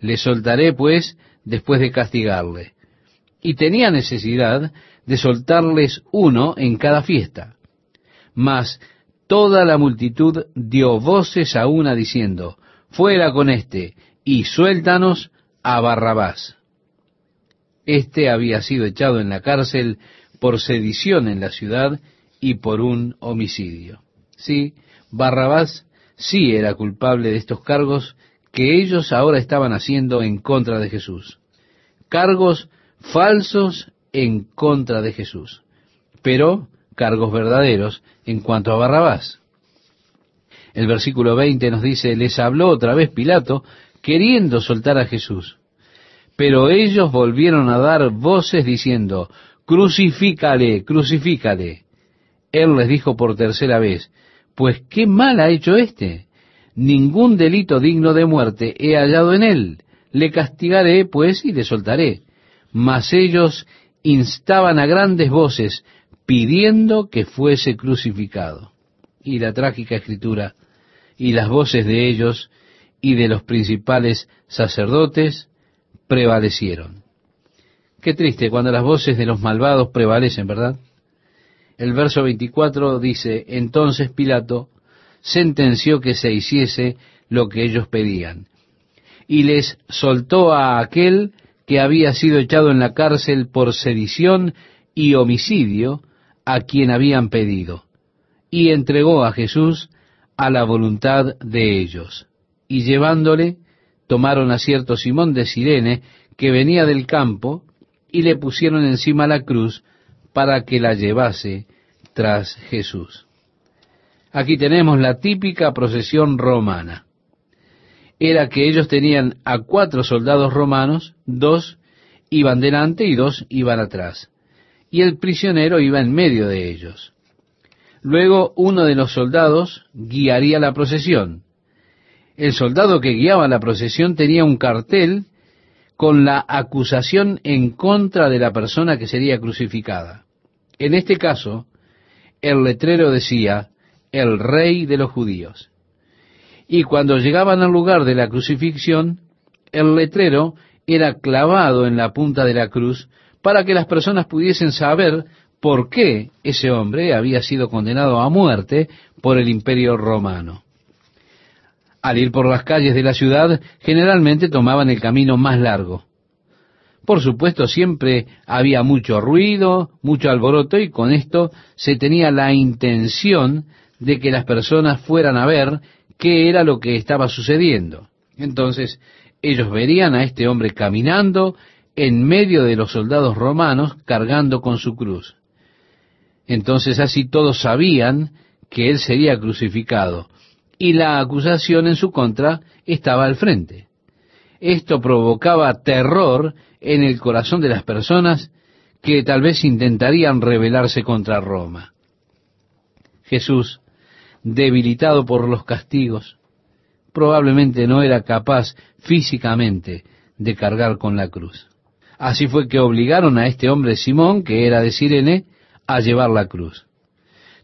Le soltaré, pues, después de castigarle. Y tenía necesidad de soltarles uno en cada fiesta. Mas toda la multitud dio voces a una diciendo, fuera con éste, y suéltanos a Barrabás. Este había sido echado en la cárcel por sedición en la ciudad y por un homicidio. Sí, Barrabás sí era culpable de estos cargos que ellos ahora estaban haciendo en contra de Jesús. Cargos falsos en contra de Jesús, pero cargos verdaderos en cuanto a Barrabás. El versículo 20 nos dice, les habló otra vez Pilato queriendo soltar a Jesús. Pero ellos volvieron a dar voces diciendo, crucifícale, crucifícale. Él les dijo por tercera vez, pues qué mal ha hecho éste. Ningún delito digno de muerte he hallado en él. Le castigaré, pues, y le soltaré. Mas ellos instaban a grandes voces, pidiendo que fuese crucificado. Y la trágica escritura, y las voces de ellos y de los principales sacerdotes prevalecieron. Qué triste cuando las voces de los malvados prevalecen, ¿verdad? El verso 24 dice, entonces Pilato sentenció que se hiciese lo que ellos pedían, y les soltó a aquel que había sido echado en la cárcel por sedición y homicidio, a quien habían pedido, y entregó a Jesús a la voluntad de ellos. Y llevándole, tomaron a cierto Simón de Sirene, que venía del campo, y le pusieron encima la cruz para que la llevase tras Jesús. Aquí tenemos la típica procesión romana. Era que ellos tenían a cuatro soldados romanos, dos iban delante y dos iban atrás, y el prisionero iba en medio de ellos. Luego uno de los soldados guiaría la procesión. El soldado que guiaba la procesión tenía un cartel con la acusación en contra de la persona que sería crucificada. En este caso, el letrero decía, el rey de los judíos. Y cuando llegaban al lugar de la crucifixión, el letrero era clavado en la punta de la cruz para que las personas pudiesen saber por qué ese hombre había sido condenado a muerte por el imperio romano. Al ir por las calles de la ciudad, generalmente tomaban el camino más largo. Por supuesto, siempre había mucho ruido, mucho alboroto, y con esto se tenía la intención de que las personas fueran a ver qué era lo que estaba sucediendo. Entonces, ellos verían a este hombre caminando en medio de los soldados romanos cargando con su cruz. Entonces así todos sabían que él sería crucificado y la acusación en su contra estaba al frente. Esto provocaba terror en el corazón de las personas que tal vez intentarían rebelarse contra Roma. Jesús, debilitado por los castigos, probablemente no era capaz físicamente de cargar con la cruz. Así fue que obligaron a este hombre Simón, que era de Sirene, a llevar la cruz.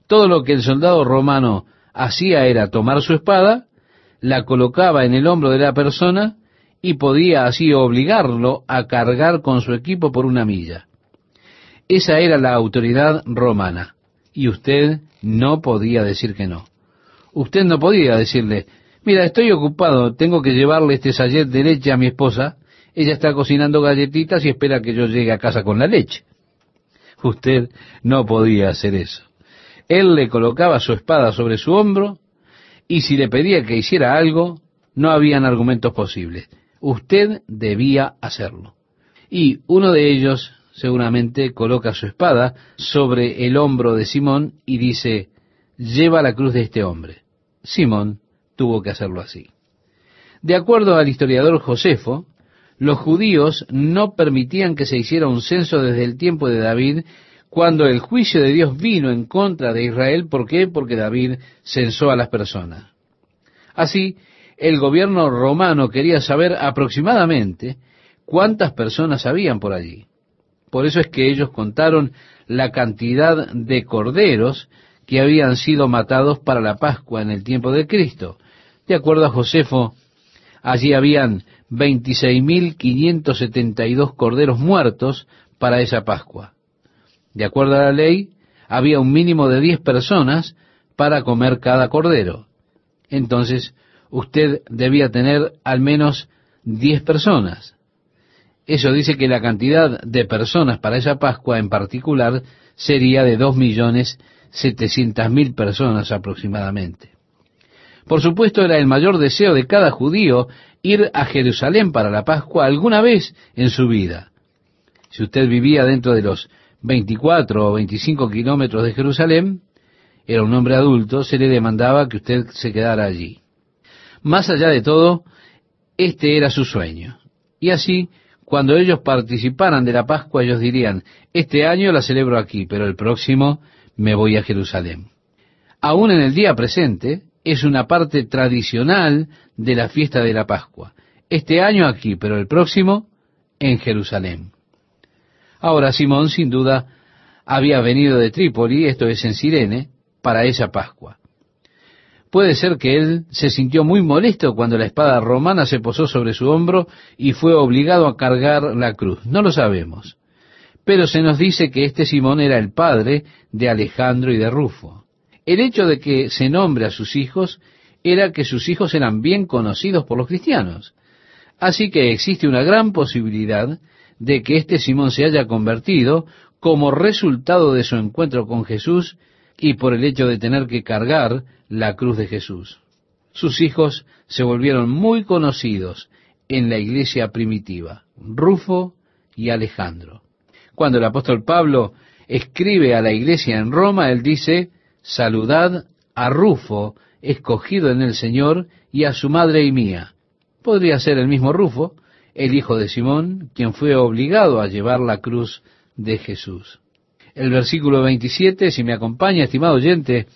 Todo lo que el soldado romano hacía era tomar su espada, la colocaba en el hombro de la persona y podía así obligarlo a cargar con su equipo por una milla. Esa era la autoridad romana y usted no podía decir que no. Usted no podía decirle, mira, estoy ocupado, tengo que llevarle este sayet de leche a mi esposa, ella está cocinando galletitas y espera que yo llegue a casa con la leche. Usted no podía hacer eso. Él le colocaba su espada sobre su hombro y si le pedía que hiciera algo, no habían argumentos posibles. Usted debía hacerlo. Y uno de ellos seguramente coloca su espada sobre el hombro de Simón y dice, lleva la cruz de este hombre. Simón tuvo que hacerlo así. De acuerdo al historiador Josefo, los judíos no permitían que se hiciera un censo desde el tiempo de David, cuando el juicio de Dios vino en contra de Israel. ¿Por qué? Porque David censó a las personas. Así, el gobierno romano quería saber aproximadamente cuántas personas habían por allí. Por eso es que ellos contaron la cantidad de corderos que habían sido matados para la Pascua en el tiempo de Cristo. De acuerdo a Josefo, allí habían 26.572 corderos muertos para esa Pascua. De acuerdo a la ley, había un mínimo de 10 personas para comer cada cordero. Entonces, usted debía tener al menos 10 personas. Eso dice que la cantidad de personas para esa Pascua en particular sería de dos millones setecientas mil personas aproximadamente. Por supuesto, era el mayor deseo de cada judío ir a Jerusalén para la Pascua alguna vez en su vida. Si usted vivía dentro de los 24 o 25 kilómetros de Jerusalén, era un hombre adulto, se le demandaba que usted se quedara allí. Más allá de todo, este era su sueño. Y así, cuando ellos participaran de la Pascua, ellos dirían, este año la celebro aquí, pero el próximo me voy a Jerusalén. Aún en el día presente, es una parte tradicional de la fiesta de la Pascua. Este año aquí, pero el próximo en Jerusalén. Ahora Simón, sin duda, había venido de Trípoli, esto es en Sirene, para esa Pascua. Puede ser que él se sintió muy molesto cuando la espada romana se posó sobre su hombro y fue obligado a cargar la cruz. No lo sabemos. Pero se nos dice que este Simón era el padre de Alejandro y de Rufo. El hecho de que se nombre a sus hijos era que sus hijos eran bien conocidos por los cristianos. Así que existe una gran posibilidad de que este Simón se haya convertido como resultado de su encuentro con Jesús y por el hecho de tener que cargar la cruz de Jesús. Sus hijos se volvieron muy conocidos en la iglesia primitiva, Rufo y Alejandro. Cuando el apóstol Pablo escribe a la iglesia en Roma, él dice, saludad a Rufo, escogido en el Señor, y a su madre y mía. Podría ser el mismo Rufo, el hijo de Simón, quien fue obligado a llevar la cruz de Jesús el versículo 27, si me acompaña, estimado oyente,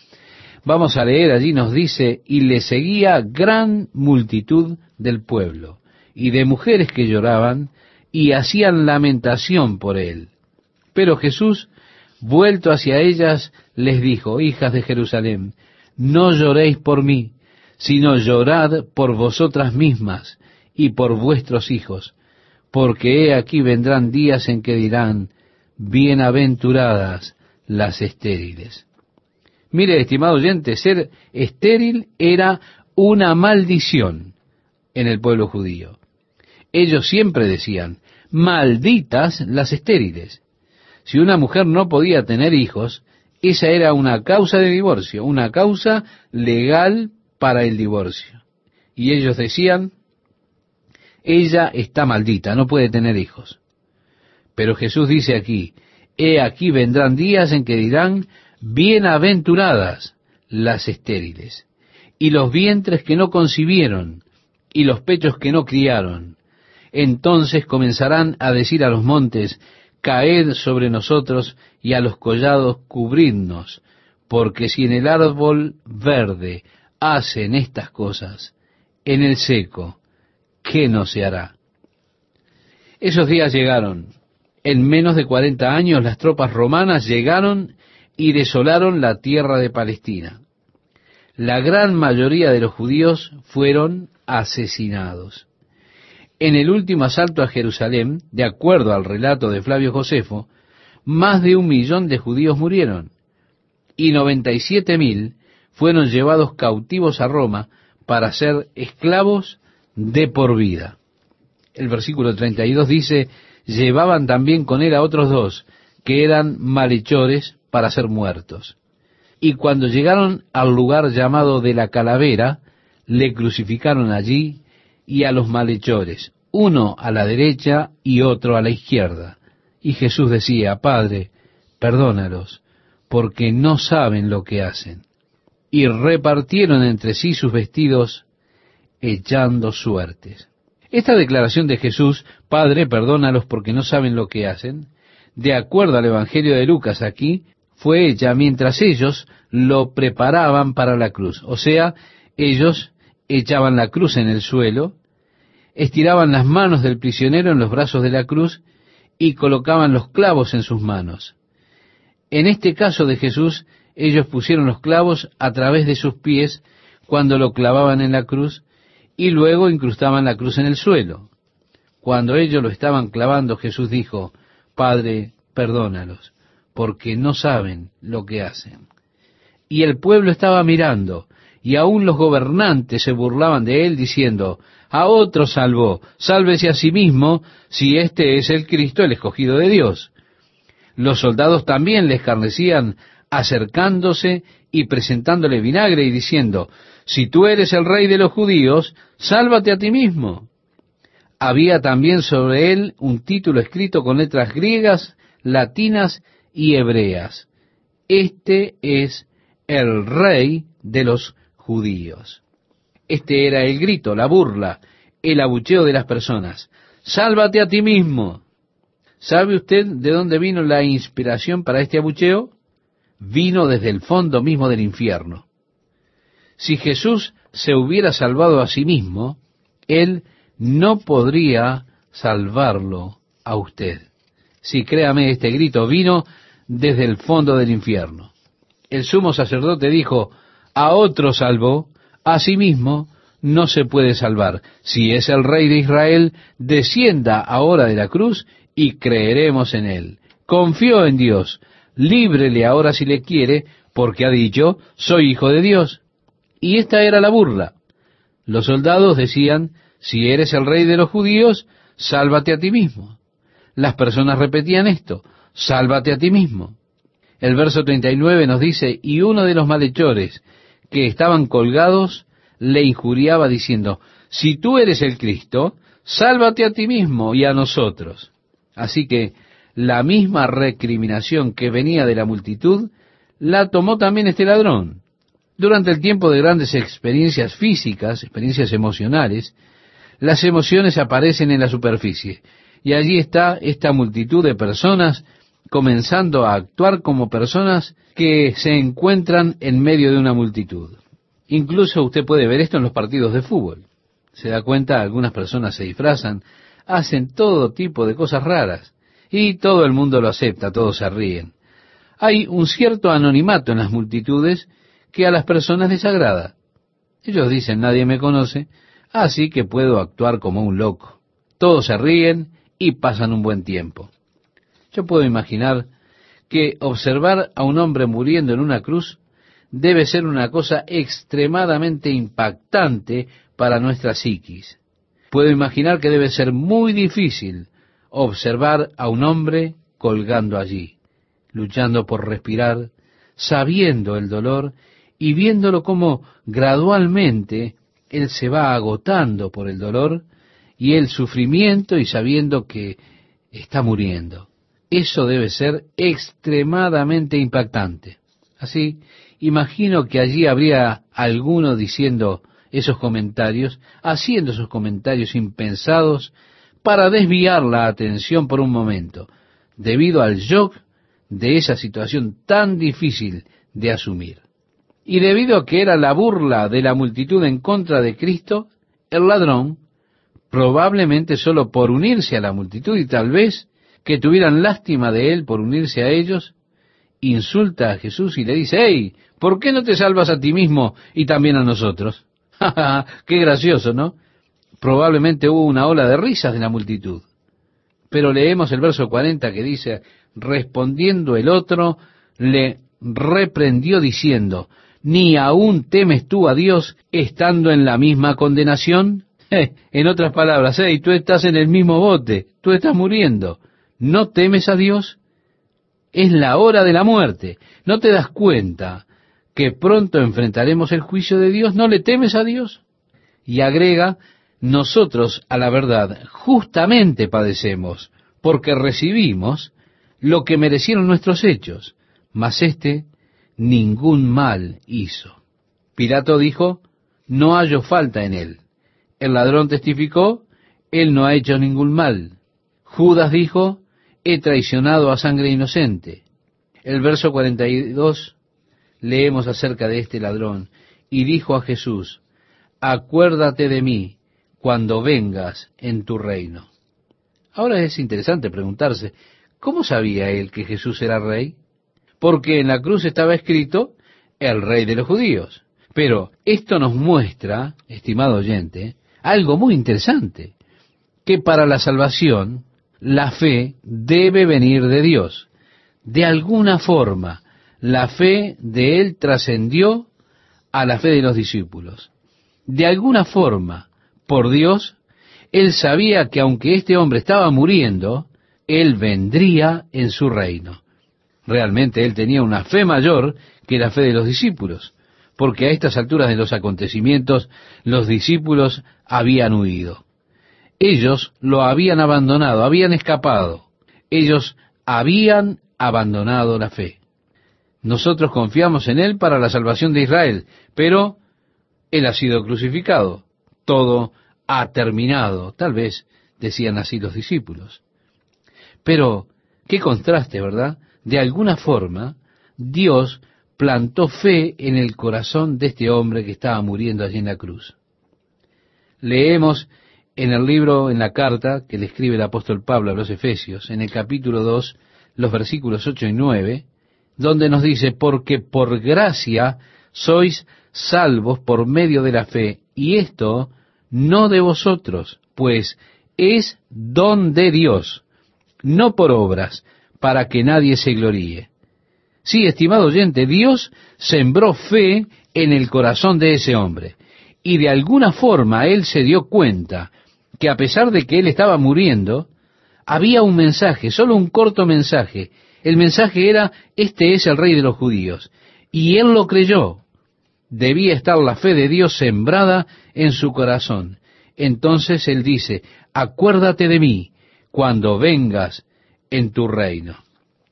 vamos a leer allí, nos dice, y le seguía gran multitud del pueblo, y de mujeres que lloraban, y hacían lamentación por él. Pero Jesús, vuelto hacia ellas, les dijo, hijas de Jerusalén, no lloréis por mí, sino llorad por vosotras mismas y por vuestros hijos, porque he aquí vendrán días en que dirán, bienaventuradas las estériles. Mire, estimado oyente, ser estéril era una maldición en el pueblo judío. Ellos siempre decían, malditas las estériles. Si una mujer no podía tener hijos, esa era una causa de divorcio, una causa legal para el divorcio. Y ellos decían, ella está maldita, no puede tener hijos. Pero Jesús dice aquí, he aquí vendrán días en que dirán, bienaventuradas las estériles, y los vientres que no concibieron, y los pechos que no criaron. Entonces comenzarán a decir a los montes, caed sobre nosotros, y a los collados cubridnos, porque si en el árbol verde hacen estas cosas, en el seco, ¿qué no se hará? Esos días llegaron, en menos de cuarenta años las tropas romanas llegaron y desolaron la tierra de Palestina. La gran mayoría de los judíos fueron asesinados. En el último asalto a Jerusalén, de acuerdo al relato de Flavio Josefo, más de un millón de judíos murieron y noventa y siete mil fueron llevados cautivos a Roma para ser esclavos de por vida. El versículo 32 dice, llevaban también con él a otros dos, que eran malhechores para ser muertos. Y cuando llegaron al lugar llamado de la calavera, le crucificaron allí y a los malhechores, uno a la derecha y otro a la izquierda. Y Jesús decía, Padre, perdónalos, porque no saben lo que hacen. Y repartieron entre sí sus vestidos, echando suertes. Esta declaración de Jesús, Padre, perdónalos porque no saben lo que hacen, de acuerdo al Evangelio de Lucas aquí, fue hecha mientras ellos lo preparaban para la cruz. O sea, ellos echaban la cruz en el suelo, estiraban las manos del prisionero en los brazos de la cruz y colocaban los clavos en sus manos. En este caso de Jesús, ellos pusieron los clavos a través de sus pies cuando lo clavaban en la cruz y luego incrustaban la cruz en el suelo. Cuando ellos lo estaban clavando, Jesús dijo, Padre, perdónalos, porque no saben lo que hacen. Y el pueblo estaba mirando, y aún los gobernantes se burlaban de él, diciendo, a otro salvó, sálvese a sí mismo, si este es el Cristo, el escogido de Dios. Los soldados también le escarnecían, acercándose y presentándole vinagre y diciendo, si tú eres el rey de los judíos, sálvate a ti mismo. Había también sobre él un título escrito con letras griegas, latinas y hebreas. Este es el rey de los judíos. Este era el grito, la burla, el abucheo de las personas. Sálvate a ti mismo. ¿Sabe usted de dónde vino la inspiración para este abucheo? Vino desde el fondo mismo del infierno. Si Jesús se hubiera salvado a sí mismo, Él no podría salvarlo a usted. Si créame, este grito vino desde el fondo del infierno. El sumo sacerdote dijo, a otro salvó, a sí mismo no se puede salvar. Si es el rey de Israel, descienda ahora de la cruz y creeremos en él. Confió en Dios, líbrele ahora si le quiere, porque ha dicho, soy hijo de Dios. Y esta era la burla. Los soldados decían, si eres el rey de los judíos, sálvate a ti mismo. Las personas repetían esto, sálvate a ti mismo. El verso 39 nos dice, y uno de los malhechores que estaban colgados le injuriaba diciendo, si tú eres el Cristo, sálvate a ti mismo y a nosotros. Así que la misma recriminación que venía de la multitud, la tomó también este ladrón. Durante el tiempo de grandes experiencias físicas, experiencias emocionales, las emociones aparecen en la superficie. Y allí está esta multitud de personas comenzando a actuar como personas que se encuentran en medio de una multitud. Incluso usted puede ver esto en los partidos de fútbol. Se da cuenta, algunas personas se disfrazan, hacen todo tipo de cosas raras y todo el mundo lo acepta, todos se ríen. Hay un cierto anonimato en las multitudes que a las personas les agrada. Ellos dicen, nadie me conoce, así que puedo actuar como un loco. Todos se ríen y pasan un buen tiempo. Yo puedo imaginar que observar a un hombre muriendo en una cruz debe ser una cosa extremadamente impactante para nuestra psiquis. Puedo imaginar que debe ser muy difícil observar a un hombre colgando allí, luchando por respirar, sabiendo el dolor y viéndolo como gradualmente él se va agotando por el dolor y el sufrimiento y sabiendo que está muriendo. Eso debe ser extremadamente impactante. Así, imagino que allí habría alguno diciendo esos comentarios, haciendo esos comentarios impensados para desviar la atención por un momento, debido al shock de esa situación tan difícil de asumir. Y debido a que era la burla de la multitud en contra de Cristo, el ladrón, probablemente solo por unirse a la multitud y tal vez que tuvieran lástima de él por unirse a ellos, insulta a Jesús y le dice, hey, ¿por qué no te salvas a ti mismo y también a nosotros? Qué gracioso, ¿no? Probablemente hubo una ola de risas de la multitud. Pero leemos el verso 40 que dice, respondiendo el otro, le reprendió diciendo, ¿ni aún temes tú a Dios estando en la misma condenación? en otras palabras, hey, tú estás en el mismo bote, tú estás muriendo. ¿No temes a Dios? Es la hora de la muerte. ¿No te das cuenta que pronto enfrentaremos el juicio de Dios? ¿No le temes a Dios? Y agrega, nosotros a la verdad justamente padecemos, porque recibimos lo que merecieron nuestros hechos, mas éste ningún mal hizo. Pilato dijo, no hallo falta en él. El ladrón testificó, él no ha hecho ningún mal. Judas dijo, he traicionado a sangre inocente. El verso 42 leemos acerca de este ladrón, y dijo a Jesús, acuérdate de mí cuando vengas en tu reino. Ahora es interesante preguntarse, ¿cómo sabía él que Jesús era rey? Porque en la cruz estaba escrito el rey de los judíos. Pero esto nos muestra, estimado oyente, algo muy interesante, que para la salvación la fe debe venir de Dios. De alguna forma, la fe de él trascendió a la fe de los discípulos. De alguna forma, por Dios, él sabía que aunque este hombre estaba muriendo, él vendría en su reino. Realmente él tenía una fe mayor que la fe de los discípulos, porque a estas alturas de los acontecimientos los discípulos habían huido. Ellos lo habían abandonado, habían escapado. Ellos habían abandonado la fe. Nosotros confiamos en Él para la salvación de Israel, pero Él ha sido crucificado. Todo ha terminado. Tal vez decían así los discípulos. Pero, qué contraste, ¿verdad? De alguna forma, Dios plantó fe en el corazón de este hombre que estaba muriendo allí en la cruz. Leemos en el libro, en la carta que le escribe el apóstol Pablo a los Efesios, en el capítulo 2, los versículos 8 y 9, donde nos dice, porque por gracia sois salvos por medio de la fe, y esto no de vosotros, pues es don de Dios, no por obras, para que nadie se gloríe. Sí, estimado oyente, Dios sembró fe en el corazón de ese hombre, y de alguna forma él se dio cuenta que a pesar de que él estaba muriendo, había un mensaje, solo un corto mensaje. El mensaje era, este es el rey de los judíos. Y él lo creyó. Debía estar la fe de Dios sembrada en su corazón. Entonces él dice, acuérdate de mí cuando vengas en tu reino.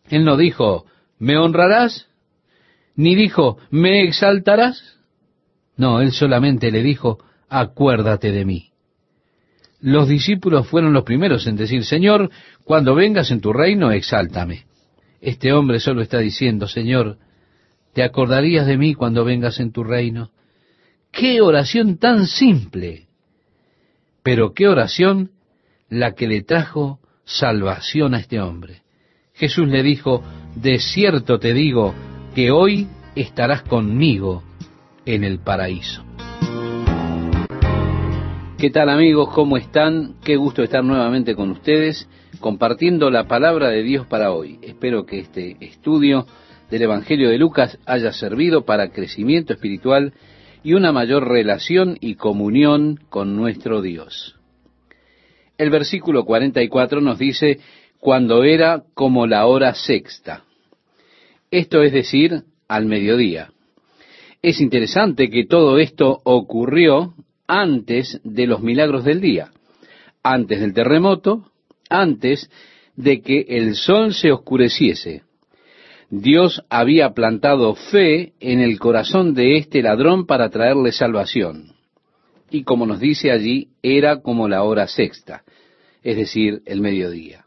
Él no dijo, ¿me honrarás? Ni dijo, ¿me exaltarás? No, él solamente le dijo, acuérdate de mí. Los discípulos fueron los primeros en decir, Señor, cuando vengas en tu reino, exáltame. Este hombre solo está diciendo, Señor, ¿te acordarías de mí cuando vengas en tu reino? ¡Qué oración tan simple! Pero qué oración la que le trajo salvación a este hombre. Jesús le dijo, de cierto te digo que hoy estarás conmigo en el paraíso. ¿Qué tal amigos? ¿Cómo están? Qué gusto estar nuevamente con ustedes compartiendo la palabra de Dios para hoy. Espero que este estudio del Evangelio de Lucas haya servido para crecimiento espiritual y una mayor relación y comunión con nuestro Dios. El versículo 44 nos dice, cuando era como la hora sexta. Esto es decir, al mediodía. Es interesante que todo esto ocurrió antes de los milagros del día, antes del terremoto, antes de que el sol se oscureciese. Dios había plantado fe en el corazón de este ladrón para traerle salvación. Y como nos dice allí, era como la hora sexta, es decir, el mediodía.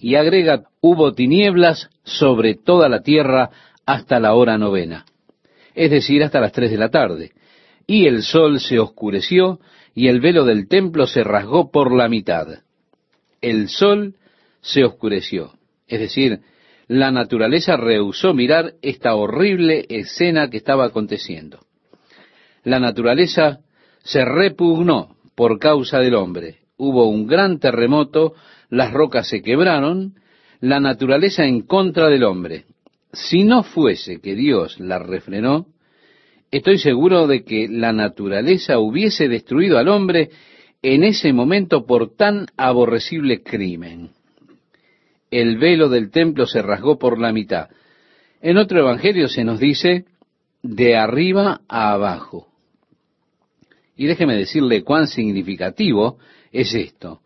Y agrega, hubo tinieblas sobre toda la tierra hasta la hora novena, es decir, hasta las tres de la tarde. Y el sol se oscureció y el velo del templo se rasgó por la mitad. El sol se oscureció, es decir, la naturaleza rehusó mirar esta horrible escena que estaba aconteciendo. La naturaleza se repugnó por causa del hombre. Hubo un gran terremoto, las rocas se quebraron, la naturaleza en contra del hombre. Si no fuese que Dios la refrenó, estoy seguro de que la naturaleza hubiese destruido al hombre en ese momento por tan aborrecible crimen el velo del templo se rasgó por la mitad. En otro evangelio se nos dice de arriba a abajo. Y déjeme decirle cuán significativo es esto.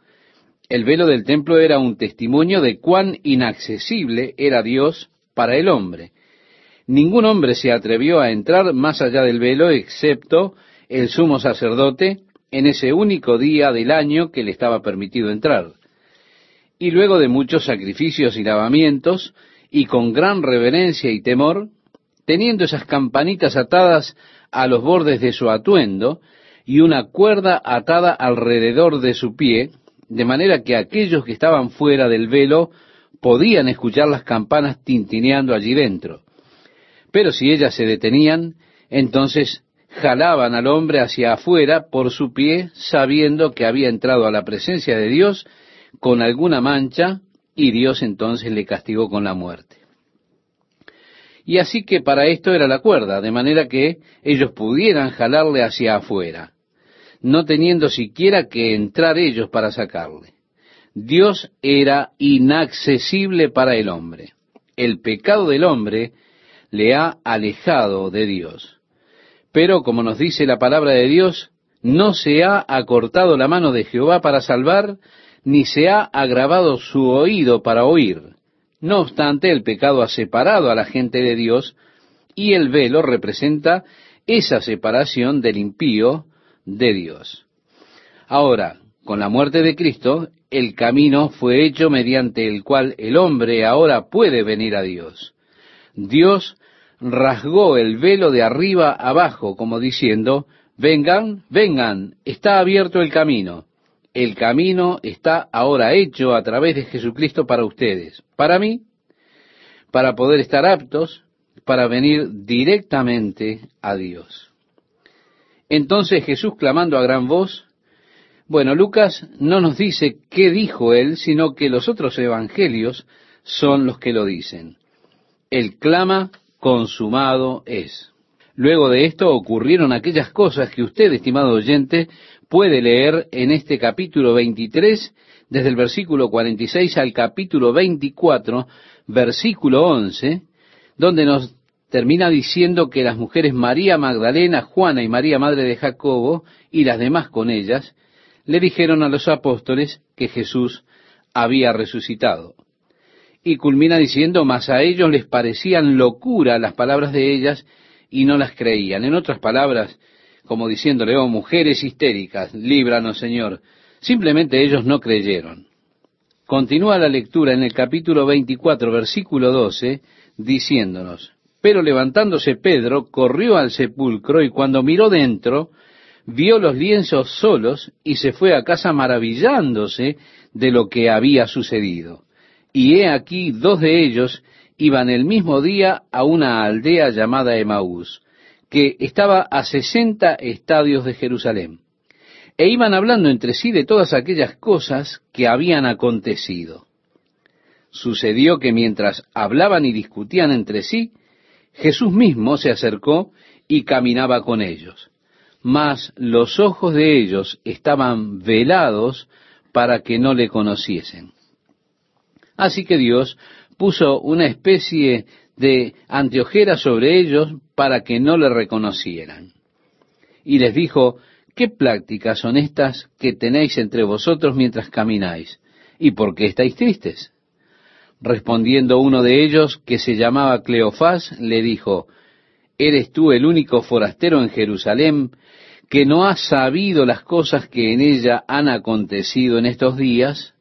El velo del templo era un testimonio de cuán inaccesible era Dios para el hombre. Ningún hombre se atrevió a entrar más allá del velo excepto el sumo sacerdote en ese único día del año que le estaba permitido entrar y luego de muchos sacrificios y lavamientos, y con gran reverencia y temor, teniendo esas campanitas atadas a los bordes de su atuendo, y una cuerda atada alrededor de su pie, de manera que aquellos que estaban fuera del velo podían escuchar las campanas tintineando allí dentro. Pero si ellas se detenían, entonces jalaban al hombre hacia afuera por su pie, sabiendo que había entrado a la presencia de Dios con alguna mancha y Dios entonces le castigó con la muerte. Y así que para esto era la cuerda, de manera que ellos pudieran jalarle hacia afuera, no teniendo siquiera que entrar ellos para sacarle. Dios era inaccesible para el hombre. El pecado del hombre le ha alejado de Dios. Pero, como nos dice la palabra de Dios, no se ha acortado la mano de Jehová para salvar, ni se ha agravado su oído para oír. No obstante, el pecado ha separado a la gente de Dios, y el velo representa esa separación del impío de Dios. Ahora, con la muerte de Cristo, el camino fue hecho mediante el cual el hombre ahora puede venir a Dios. Dios rasgó el velo de arriba abajo, como diciendo, vengan, vengan, está abierto el camino. El camino está ahora hecho a través de Jesucristo para ustedes. Para mí, para poder estar aptos para venir directamente a Dios. Entonces Jesús clamando a gran voz, bueno, Lucas no nos dice qué dijo él, sino que los otros evangelios son los que lo dicen. Él clama, consumado es. Luego de esto ocurrieron aquellas cosas que usted, estimado oyente, puede leer en este capítulo 23, desde el versículo 46 al capítulo 24, versículo 11, donde nos termina diciendo que las mujeres María Magdalena, Juana y María Madre de Jacobo y las demás con ellas, le dijeron a los apóstoles que Jesús había resucitado. Y culmina diciendo, mas a ellos les parecían locura las palabras de ellas y no las creían. En otras palabras, como diciéndole, oh mujeres histéricas, líbranos Señor. Simplemente ellos no creyeron. Continúa la lectura en el capítulo 24, versículo 12, diciéndonos, pero levantándose Pedro, corrió al sepulcro y cuando miró dentro, vio los lienzos solos y se fue a casa maravillándose de lo que había sucedido. Y he aquí dos de ellos iban el mismo día a una aldea llamada Emaús, que estaba a sesenta estadios de Jerusalén, e iban hablando entre sí de todas aquellas cosas que habían acontecido. Sucedió que mientras hablaban y discutían entre sí, Jesús mismo se acercó y caminaba con ellos, mas los ojos de ellos estaban velados para que no le conociesen. Así que Dios puso una especie de anteojera sobre ellos para que no le reconocieran. Y les dijo, ¿qué prácticas son estas que tenéis entre vosotros mientras camináis? ¿Y por qué estáis tristes? Respondiendo uno de ellos, que se llamaba Cleofás, le dijo, ¿Eres tú el único forastero en Jerusalén que no ha sabido las cosas que en ella han acontecido en estos días?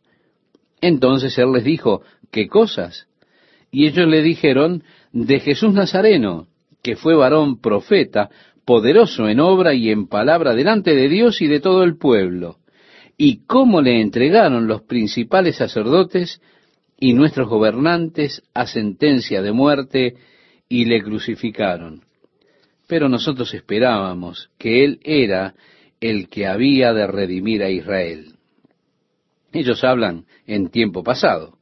Entonces él les dijo, ¿qué cosas? Y ellos le dijeron, de Jesús Nazareno, que fue varón profeta, poderoso en obra y en palabra delante de Dios y de todo el pueblo, y cómo le entregaron los principales sacerdotes y nuestros gobernantes a sentencia de muerte y le crucificaron. Pero nosotros esperábamos que Él era el que había de redimir a Israel. Ellos hablan en tiempo pasado,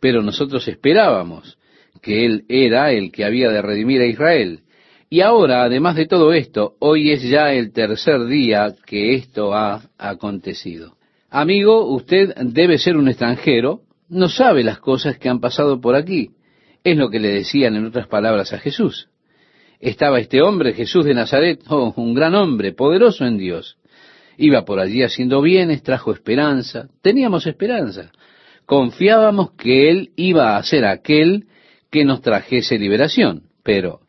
pero nosotros esperábamos que Él era el que había de redimir a Israel. Y ahora, además de todo esto, hoy es ya el tercer día que esto ha acontecido. Amigo, usted debe ser un extranjero no sabe las cosas que han pasado por aquí. Es lo que le decían en otras palabras a Jesús. Estaba este hombre, Jesús de Nazaret, oh, un gran hombre, poderoso en Dios. Iba por allí haciendo bienes, trajo esperanza, teníamos esperanza. Confiábamos que Él iba a ser aquel que nos trajese liberación, pero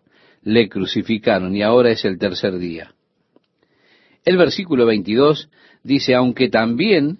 le crucificaron y ahora es el tercer día. El versículo 22 dice, aunque también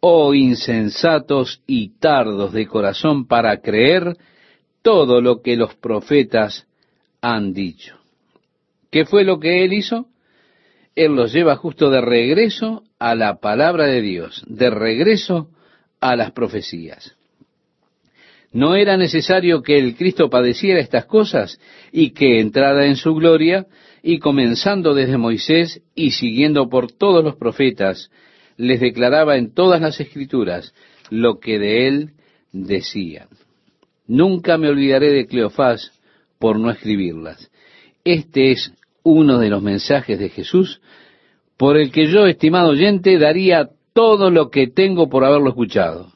oh insensatos y tardos de corazón para creer todo lo que los profetas han dicho. ¿Qué fue lo que él hizo? Él los lleva justo de regreso a la palabra de Dios, de regreso a las profecías. ¿No era necesario que el Cristo padeciera estas cosas y que entrara en su gloria? Y comenzando desde Moisés y siguiendo por todos los profetas, les declaraba en todas las escrituras lo que de él decían. Nunca me olvidaré de Cleofás por no escribirlas. Este es uno de los mensajes de Jesús por el que yo, estimado oyente, daría todo lo que tengo por haberlo escuchado.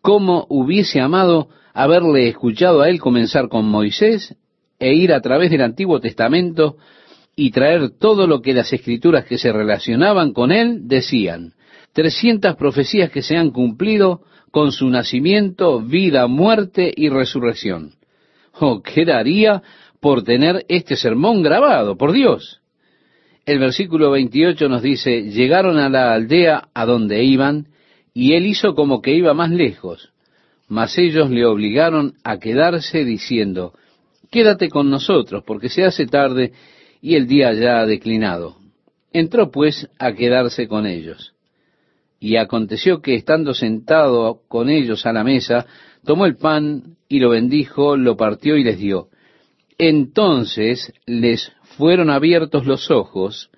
¿Cómo hubiese amado haberle escuchado a él comenzar con Moisés e ir a través del Antiguo Testamento y traer todo lo que las escrituras que se relacionaban con él decían? Trescientas profecías que se han cumplido con su nacimiento, vida, muerte y resurrección. Oh, ¿qué daría por tener este sermón grabado, por Dios? El versículo 28 nos dice, llegaron a la aldea a donde iban, y él hizo como que iba más lejos, mas ellos le obligaron a quedarse diciendo, quédate con nosotros, porque se hace tarde y el día ya declinado. Entró pues a quedarse con ellos. Y aconteció que estando sentado con ellos a la mesa, tomó el pan y lo bendijo, lo partió y les dio. Entonces les fueron abiertos los ojos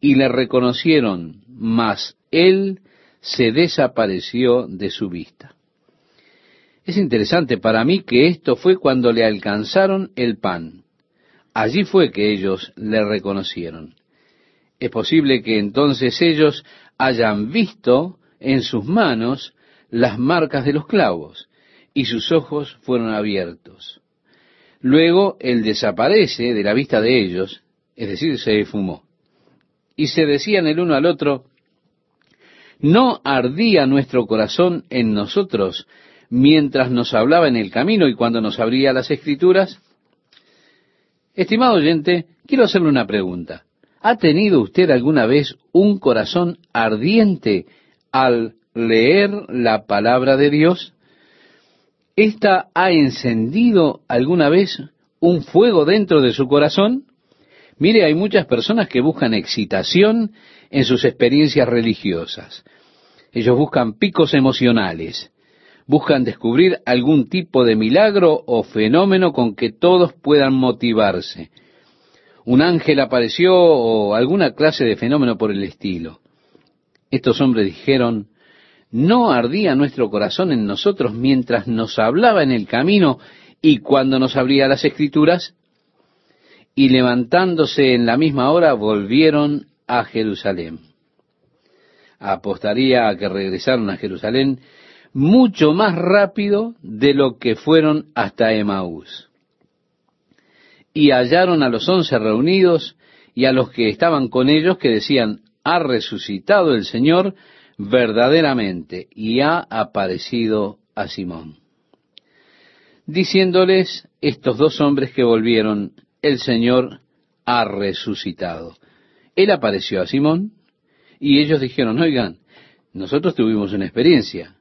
y le reconocieron, mas él se desapareció de su vista. Es interesante para mí que esto fue cuando le alcanzaron el pan. Allí fue que ellos le reconocieron. Es posible que entonces ellos hayan visto en sus manos las marcas de los clavos y sus ojos fueron abiertos. Luego él desaparece de la vista de ellos, es decir, se esfumó. Y se decían el uno al otro, ¿no ardía nuestro corazón en nosotros mientras nos hablaba en el camino y cuando nos abría las escrituras? Estimado oyente, quiero hacerle una pregunta. ¿Ha tenido usted alguna vez un corazón ardiente al leer la palabra de Dios? ¿Esta ha encendido alguna vez un fuego dentro de su corazón? Mire, hay muchas personas que buscan excitación en sus experiencias religiosas. Ellos buscan picos emocionales, buscan descubrir algún tipo de milagro o fenómeno con que todos puedan motivarse un ángel apareció o alguna clase de fenómeno por el estilo. Estos hombres dijeron, ¿no ardía nuestro corazón en nosotros mientras nos hablaba en el camino y cuando nos abría las escrituras? Y levantándose en la misma hora volvieron a Jerusalén. Apostaría a que regresaron a Jerusalén mucho más rápido de lo que fueron hasta Emaús y hallaron a los once reunidos y a los que estaban con ellos que decían, ha resucitado el Señor verdaderamente y ha aparecido a Simón. Diciéndoles estos dos hombres que volvieron, el Señor ha resucitado. Él apareció a Simón y ellos dijeron, oigan, nosotros tuvimos una experiencia.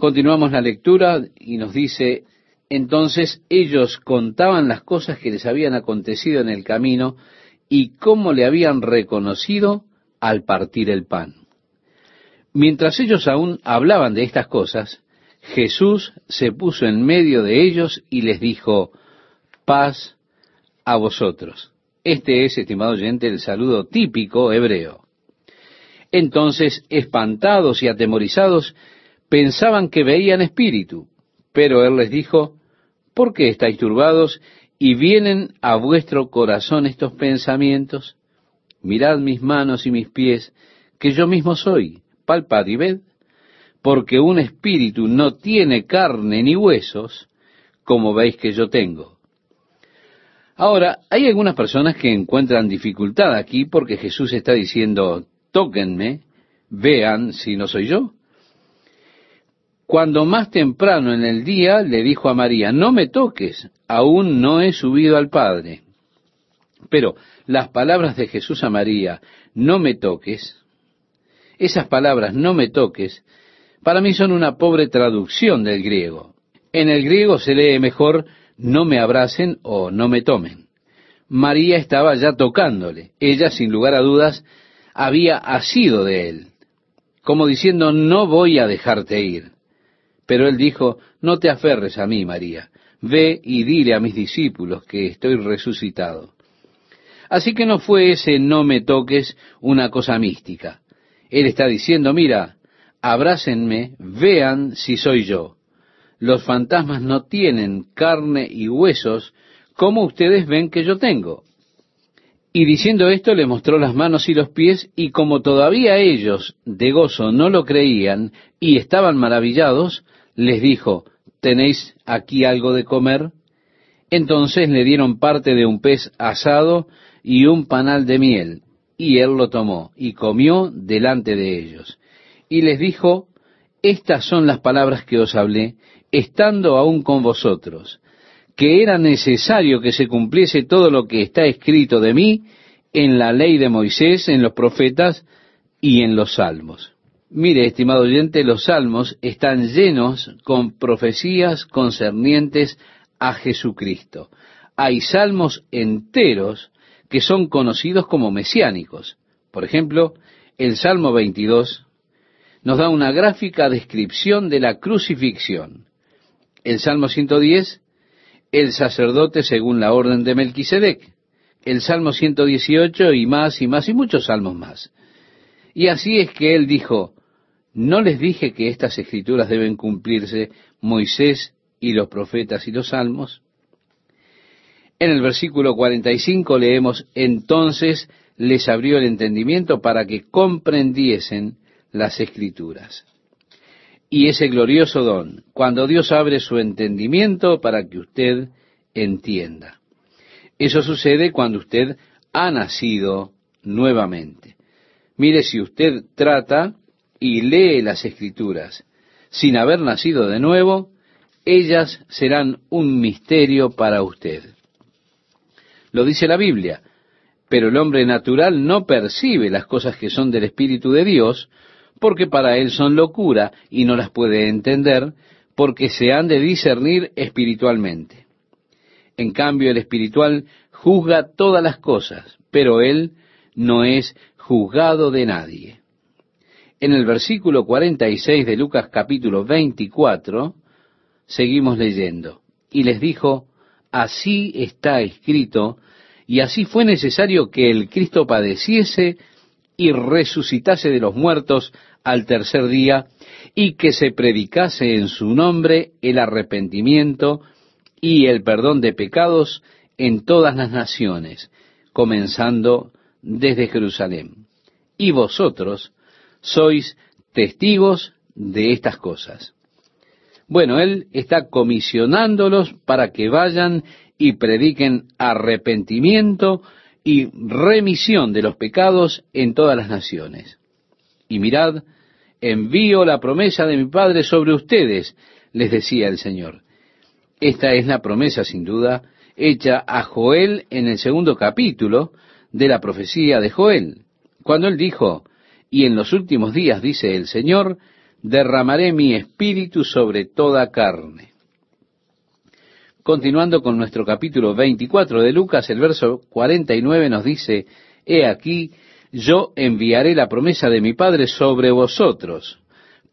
Continuamos la lectura y nos dice, entonces ellos contaban las cosas que les habían acontecido en el camino y cómo le habían reconocido al partir el pan. Mientras ellos aún hablaban de estas cosas, Jesús se puso en medio de ellos y les dijo, paz a vosotros. Este es, estimado oyente, el saludo típico hebreo. Entonces, espantados y atemorizados, pensaban que veían espíritu, pero él les dijo, ¿Por qué estáis turbados y vienen a vuestro corazón estos pensamientos? Mirad mis manos y mis pies, que yo mismo soy. Palpad y ved, porque un espíritu no tiene carne ni huesos, como veis que yo tengo. Ahora, hay algunas personas que encuentran dificultad aquí porque Jesús está diciendo, tóquenme, vean si no soy yo cuando más temprano en el día le dijo a María, no me toques, aún no he subido al Padre. Pero las palabras de Jesús a María, no me toques, esas palabras, no me toques, para mí son una pobre traducción del griego. En el griego se lee mejor, no me abracen o no me tomen. María estaba ya tocándole. Ella, sin lugar a dudas, había asido de él, como diciendo, no voy a dejarte ir Pero él dijo, no te aferres a mí, María, ve y dile a mis discípulos que estoy resucitado. Así que no fue ese no me toques una cosa mística. Él está diciendo, mira, abrácenme, vean si soy yo. Los fantasmas no tienen carne y huesos como ustedes ven que yo tengo. Y diciendo esto le mostró las manos y los pies, y como todavía ellos de gozo no lo creían y estaban maravillados, les dijo, ¿tenéis aquí algo de comer? Entonces le dieron parte de un pez asado y un panal de miel, y él lo tomó y comió delante de ellos. Y les dijo, Estas son las palabras que os hablé, estando aún con vosotros que era necesario que se cumpliese todo lo que está escrito de mí en la ley de Moisés, en los profetas y en los salmos. Mire, estimado oyente, los salmos están llenos con profecías concernientes a Jesucristo. Hay salmos enteros que son conocidos como mesiánicos. Por ejemplo, el Salmo 22 nos da una gráfica descripción de la crucifixión. El Salmo 110 el sacerdote según la orden de Melquisedec, el Salmo 118 y más y más y muchos salmos más. Y así es que él dijo, ¿no les dije que estas escrituras deben cumplirse Moisés y los profetas y los salmos? En el versículo 45 leemos, entonces les abrió el entendimiento para que comprendiesen las escrituras y ese glorioso don, cuando Dios abre su entendimiento para que usted entienda. Eso sucede cuando usted ha nacido nuevamente. Mire, si usted trata y lee las escrituras sin haber nacido de nuevo, ellas serán un misterio para usted. Lo dice la Biblia, pero el hombre natural no percibe las cosas que son del Espíritu de Dios, porque para él son locura y no las puede entender, porque se han de discernir espiritualmente. En cambio, el espiritual juzga todas las cosas, pero él no es juzgado de nadie. En el versículo 46 de Lucas capítulo 24, seguimos leyendo, y les dijo, así está escrito, y así fue necesario que el Cristo padeciese y resucitase de los muertos al tercer día y que se predicase en su nombre el arrepentimiento y el perdón de pecados en todas las naciones, comenzando desde Jerusalén. Y vosotros sois testigos de estas cosas. Bueno, Él está comisionándolos para que vayan y prediquen arrepentimiento y remisión de los pecados en todas las naciones. Y mirad, envío la promesa de mi Padre sobre ustedes, les decía el Señor. Esta es la promesa, sin duda, hecha a Joel en el segundo capítulo de la profecía de Joel, cuando él dijo, y en los últimos días, dice el Señor, derramaré mi espíritu sobre toda carne. Continuando con nuestro capítulo 24 de Lucas, el verso 49 nos dice, He aquí, yo enviaré la promesa de mi Padre sobre vosotros,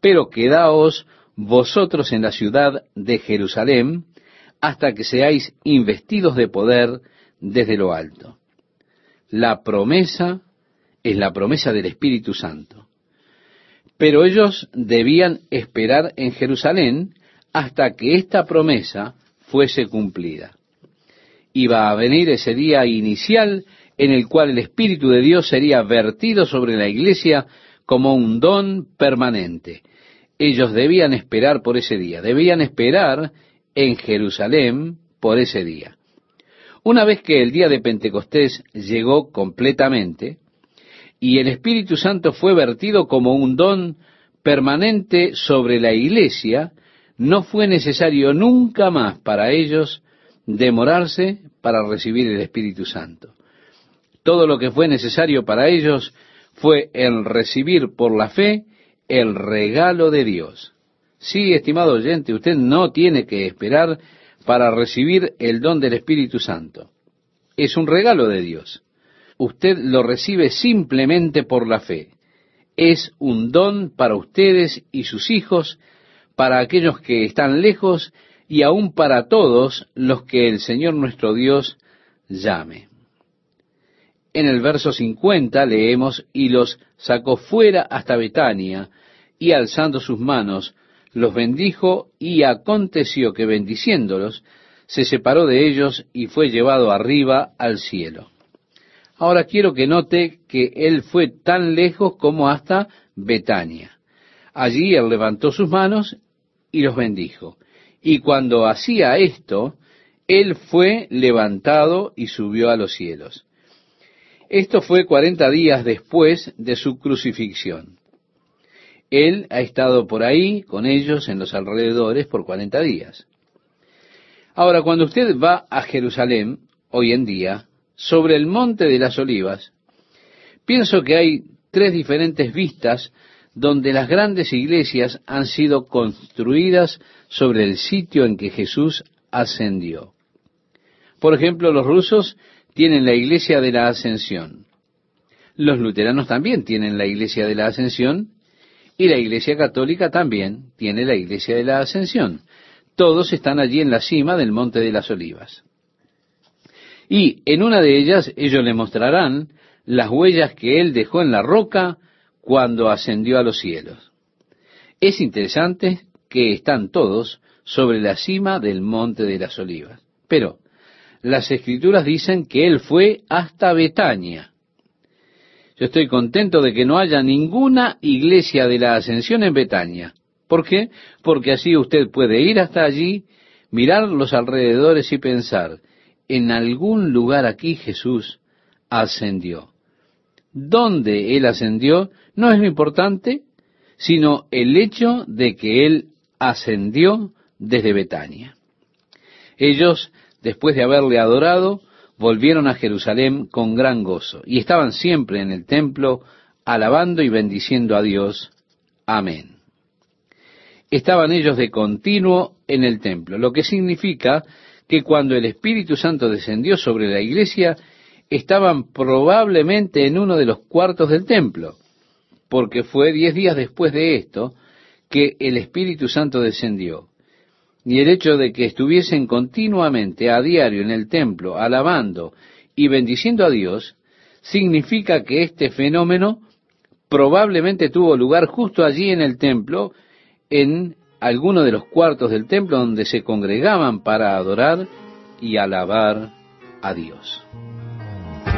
pero quedaos vosotros en la ciudad de Jerusalén hasta que seáis investidos de poder desde lo alto. La promesa es la promesa del Espíritu Santo. Pero ellos debían esperar en Jerusalén hasta que esta promesa fuese cumplida. Iba a venir ese día inicial en el cual el Espíritu de Dios sería vertido sobre la iglesia como un don permanente. Ellos debían esperar por ese día, debían esperar en Jerusalén por ese día. Una vez que el día de Pentecostés llegó completamente y el Espíritu Santo fue vertido como un don permanente sobre la iglesia, no fue necesario nunca más para ellos demorarse para recibir el Espíritu Santo. Todo lo que fue necesario para ellos fue el recibir por la fe el regalo de Dios. Sí, estimado oyente, usted no tiene que esperar para recibir el don del Espíritu Santo. Es un regalo de Dios. Usted lo recibe simplemente por la fe. Es un don para ustedes y sus hijos para aquellos que están lejos y aún para todos los que el Señor nuestro Dios llame. En el verso 50 leemos, y los sacó fuera hasta Betania, y alzando sus manos, los bendijo, y aconteció que bendiciéndolos, se separó de ellos y fue llevado arriba al cielo. Ahora quiero que note que él fue tan lejos como hasta Betania. Allí él levantó sus manos y los bendijo. Y cuando hacía esto, él fue levantado y subió a los cielos. Esto fue cuarenta días después de su crucifixión. Él ha estado por ahí con ellos en los alrededores por cuarenta días. Ahora, cuando usted va a Jerusalén, hoy en día, sobre el monte de las olivas, pienso que hay tres diferentes vistas donde las grandes iglesias han sido construidas sobre el sitio en que Jesús ascendió. Por ejemplo, los rusos tienen la iglesia de la ascensión. Los luteranos también tienen la iglesia de la ascensión y la iglesia católica también tiene la iglesia de la ascensión. Todos están allí en la cima del monte de las olivas. Y en una de ellas ellos le mostrarán las huellas que él dejó en la roca cuando ascendió a los cielos. Es interesante que están todos sobre la cima del monte de las olivas. Pero las escrituras dicen que él fue hasta Betania. Yo estoy contento de que no haya ninguna iglesia de la ascensión en Betania. ¿Por qué? Porque así usted puede ir hasta allí, mirar los alrededores y pensar, en algún lugar aquí Jesús ascendió. ¿Dónde Él ascendió? No es lo importante, sino el hecho de que Él ascendió desde Betania. Ellos, después de haberle adorado, volvieron a Jerusalén con gran gozo y estaban siempre en el templo alabando y bendiciendo a Dios. Amén estaban ellos de continuo en el templo, lo que significa que cuando el Espíritu Santo descendió sobre la iglesia, estaban probablemente en uno de los cuartos del templo, porque fue diez días después de esto que el Espíritu Santo descendió. Y el hecho de que estuviesen continuamente a diario en el templo, alabando y bendiciendo a Dios, significa que este fenómeno probablemente tuvo lugar justo allí en el templo, en alguno de los cuartos del templo donde se congregaban para adorar y alabar a Dios.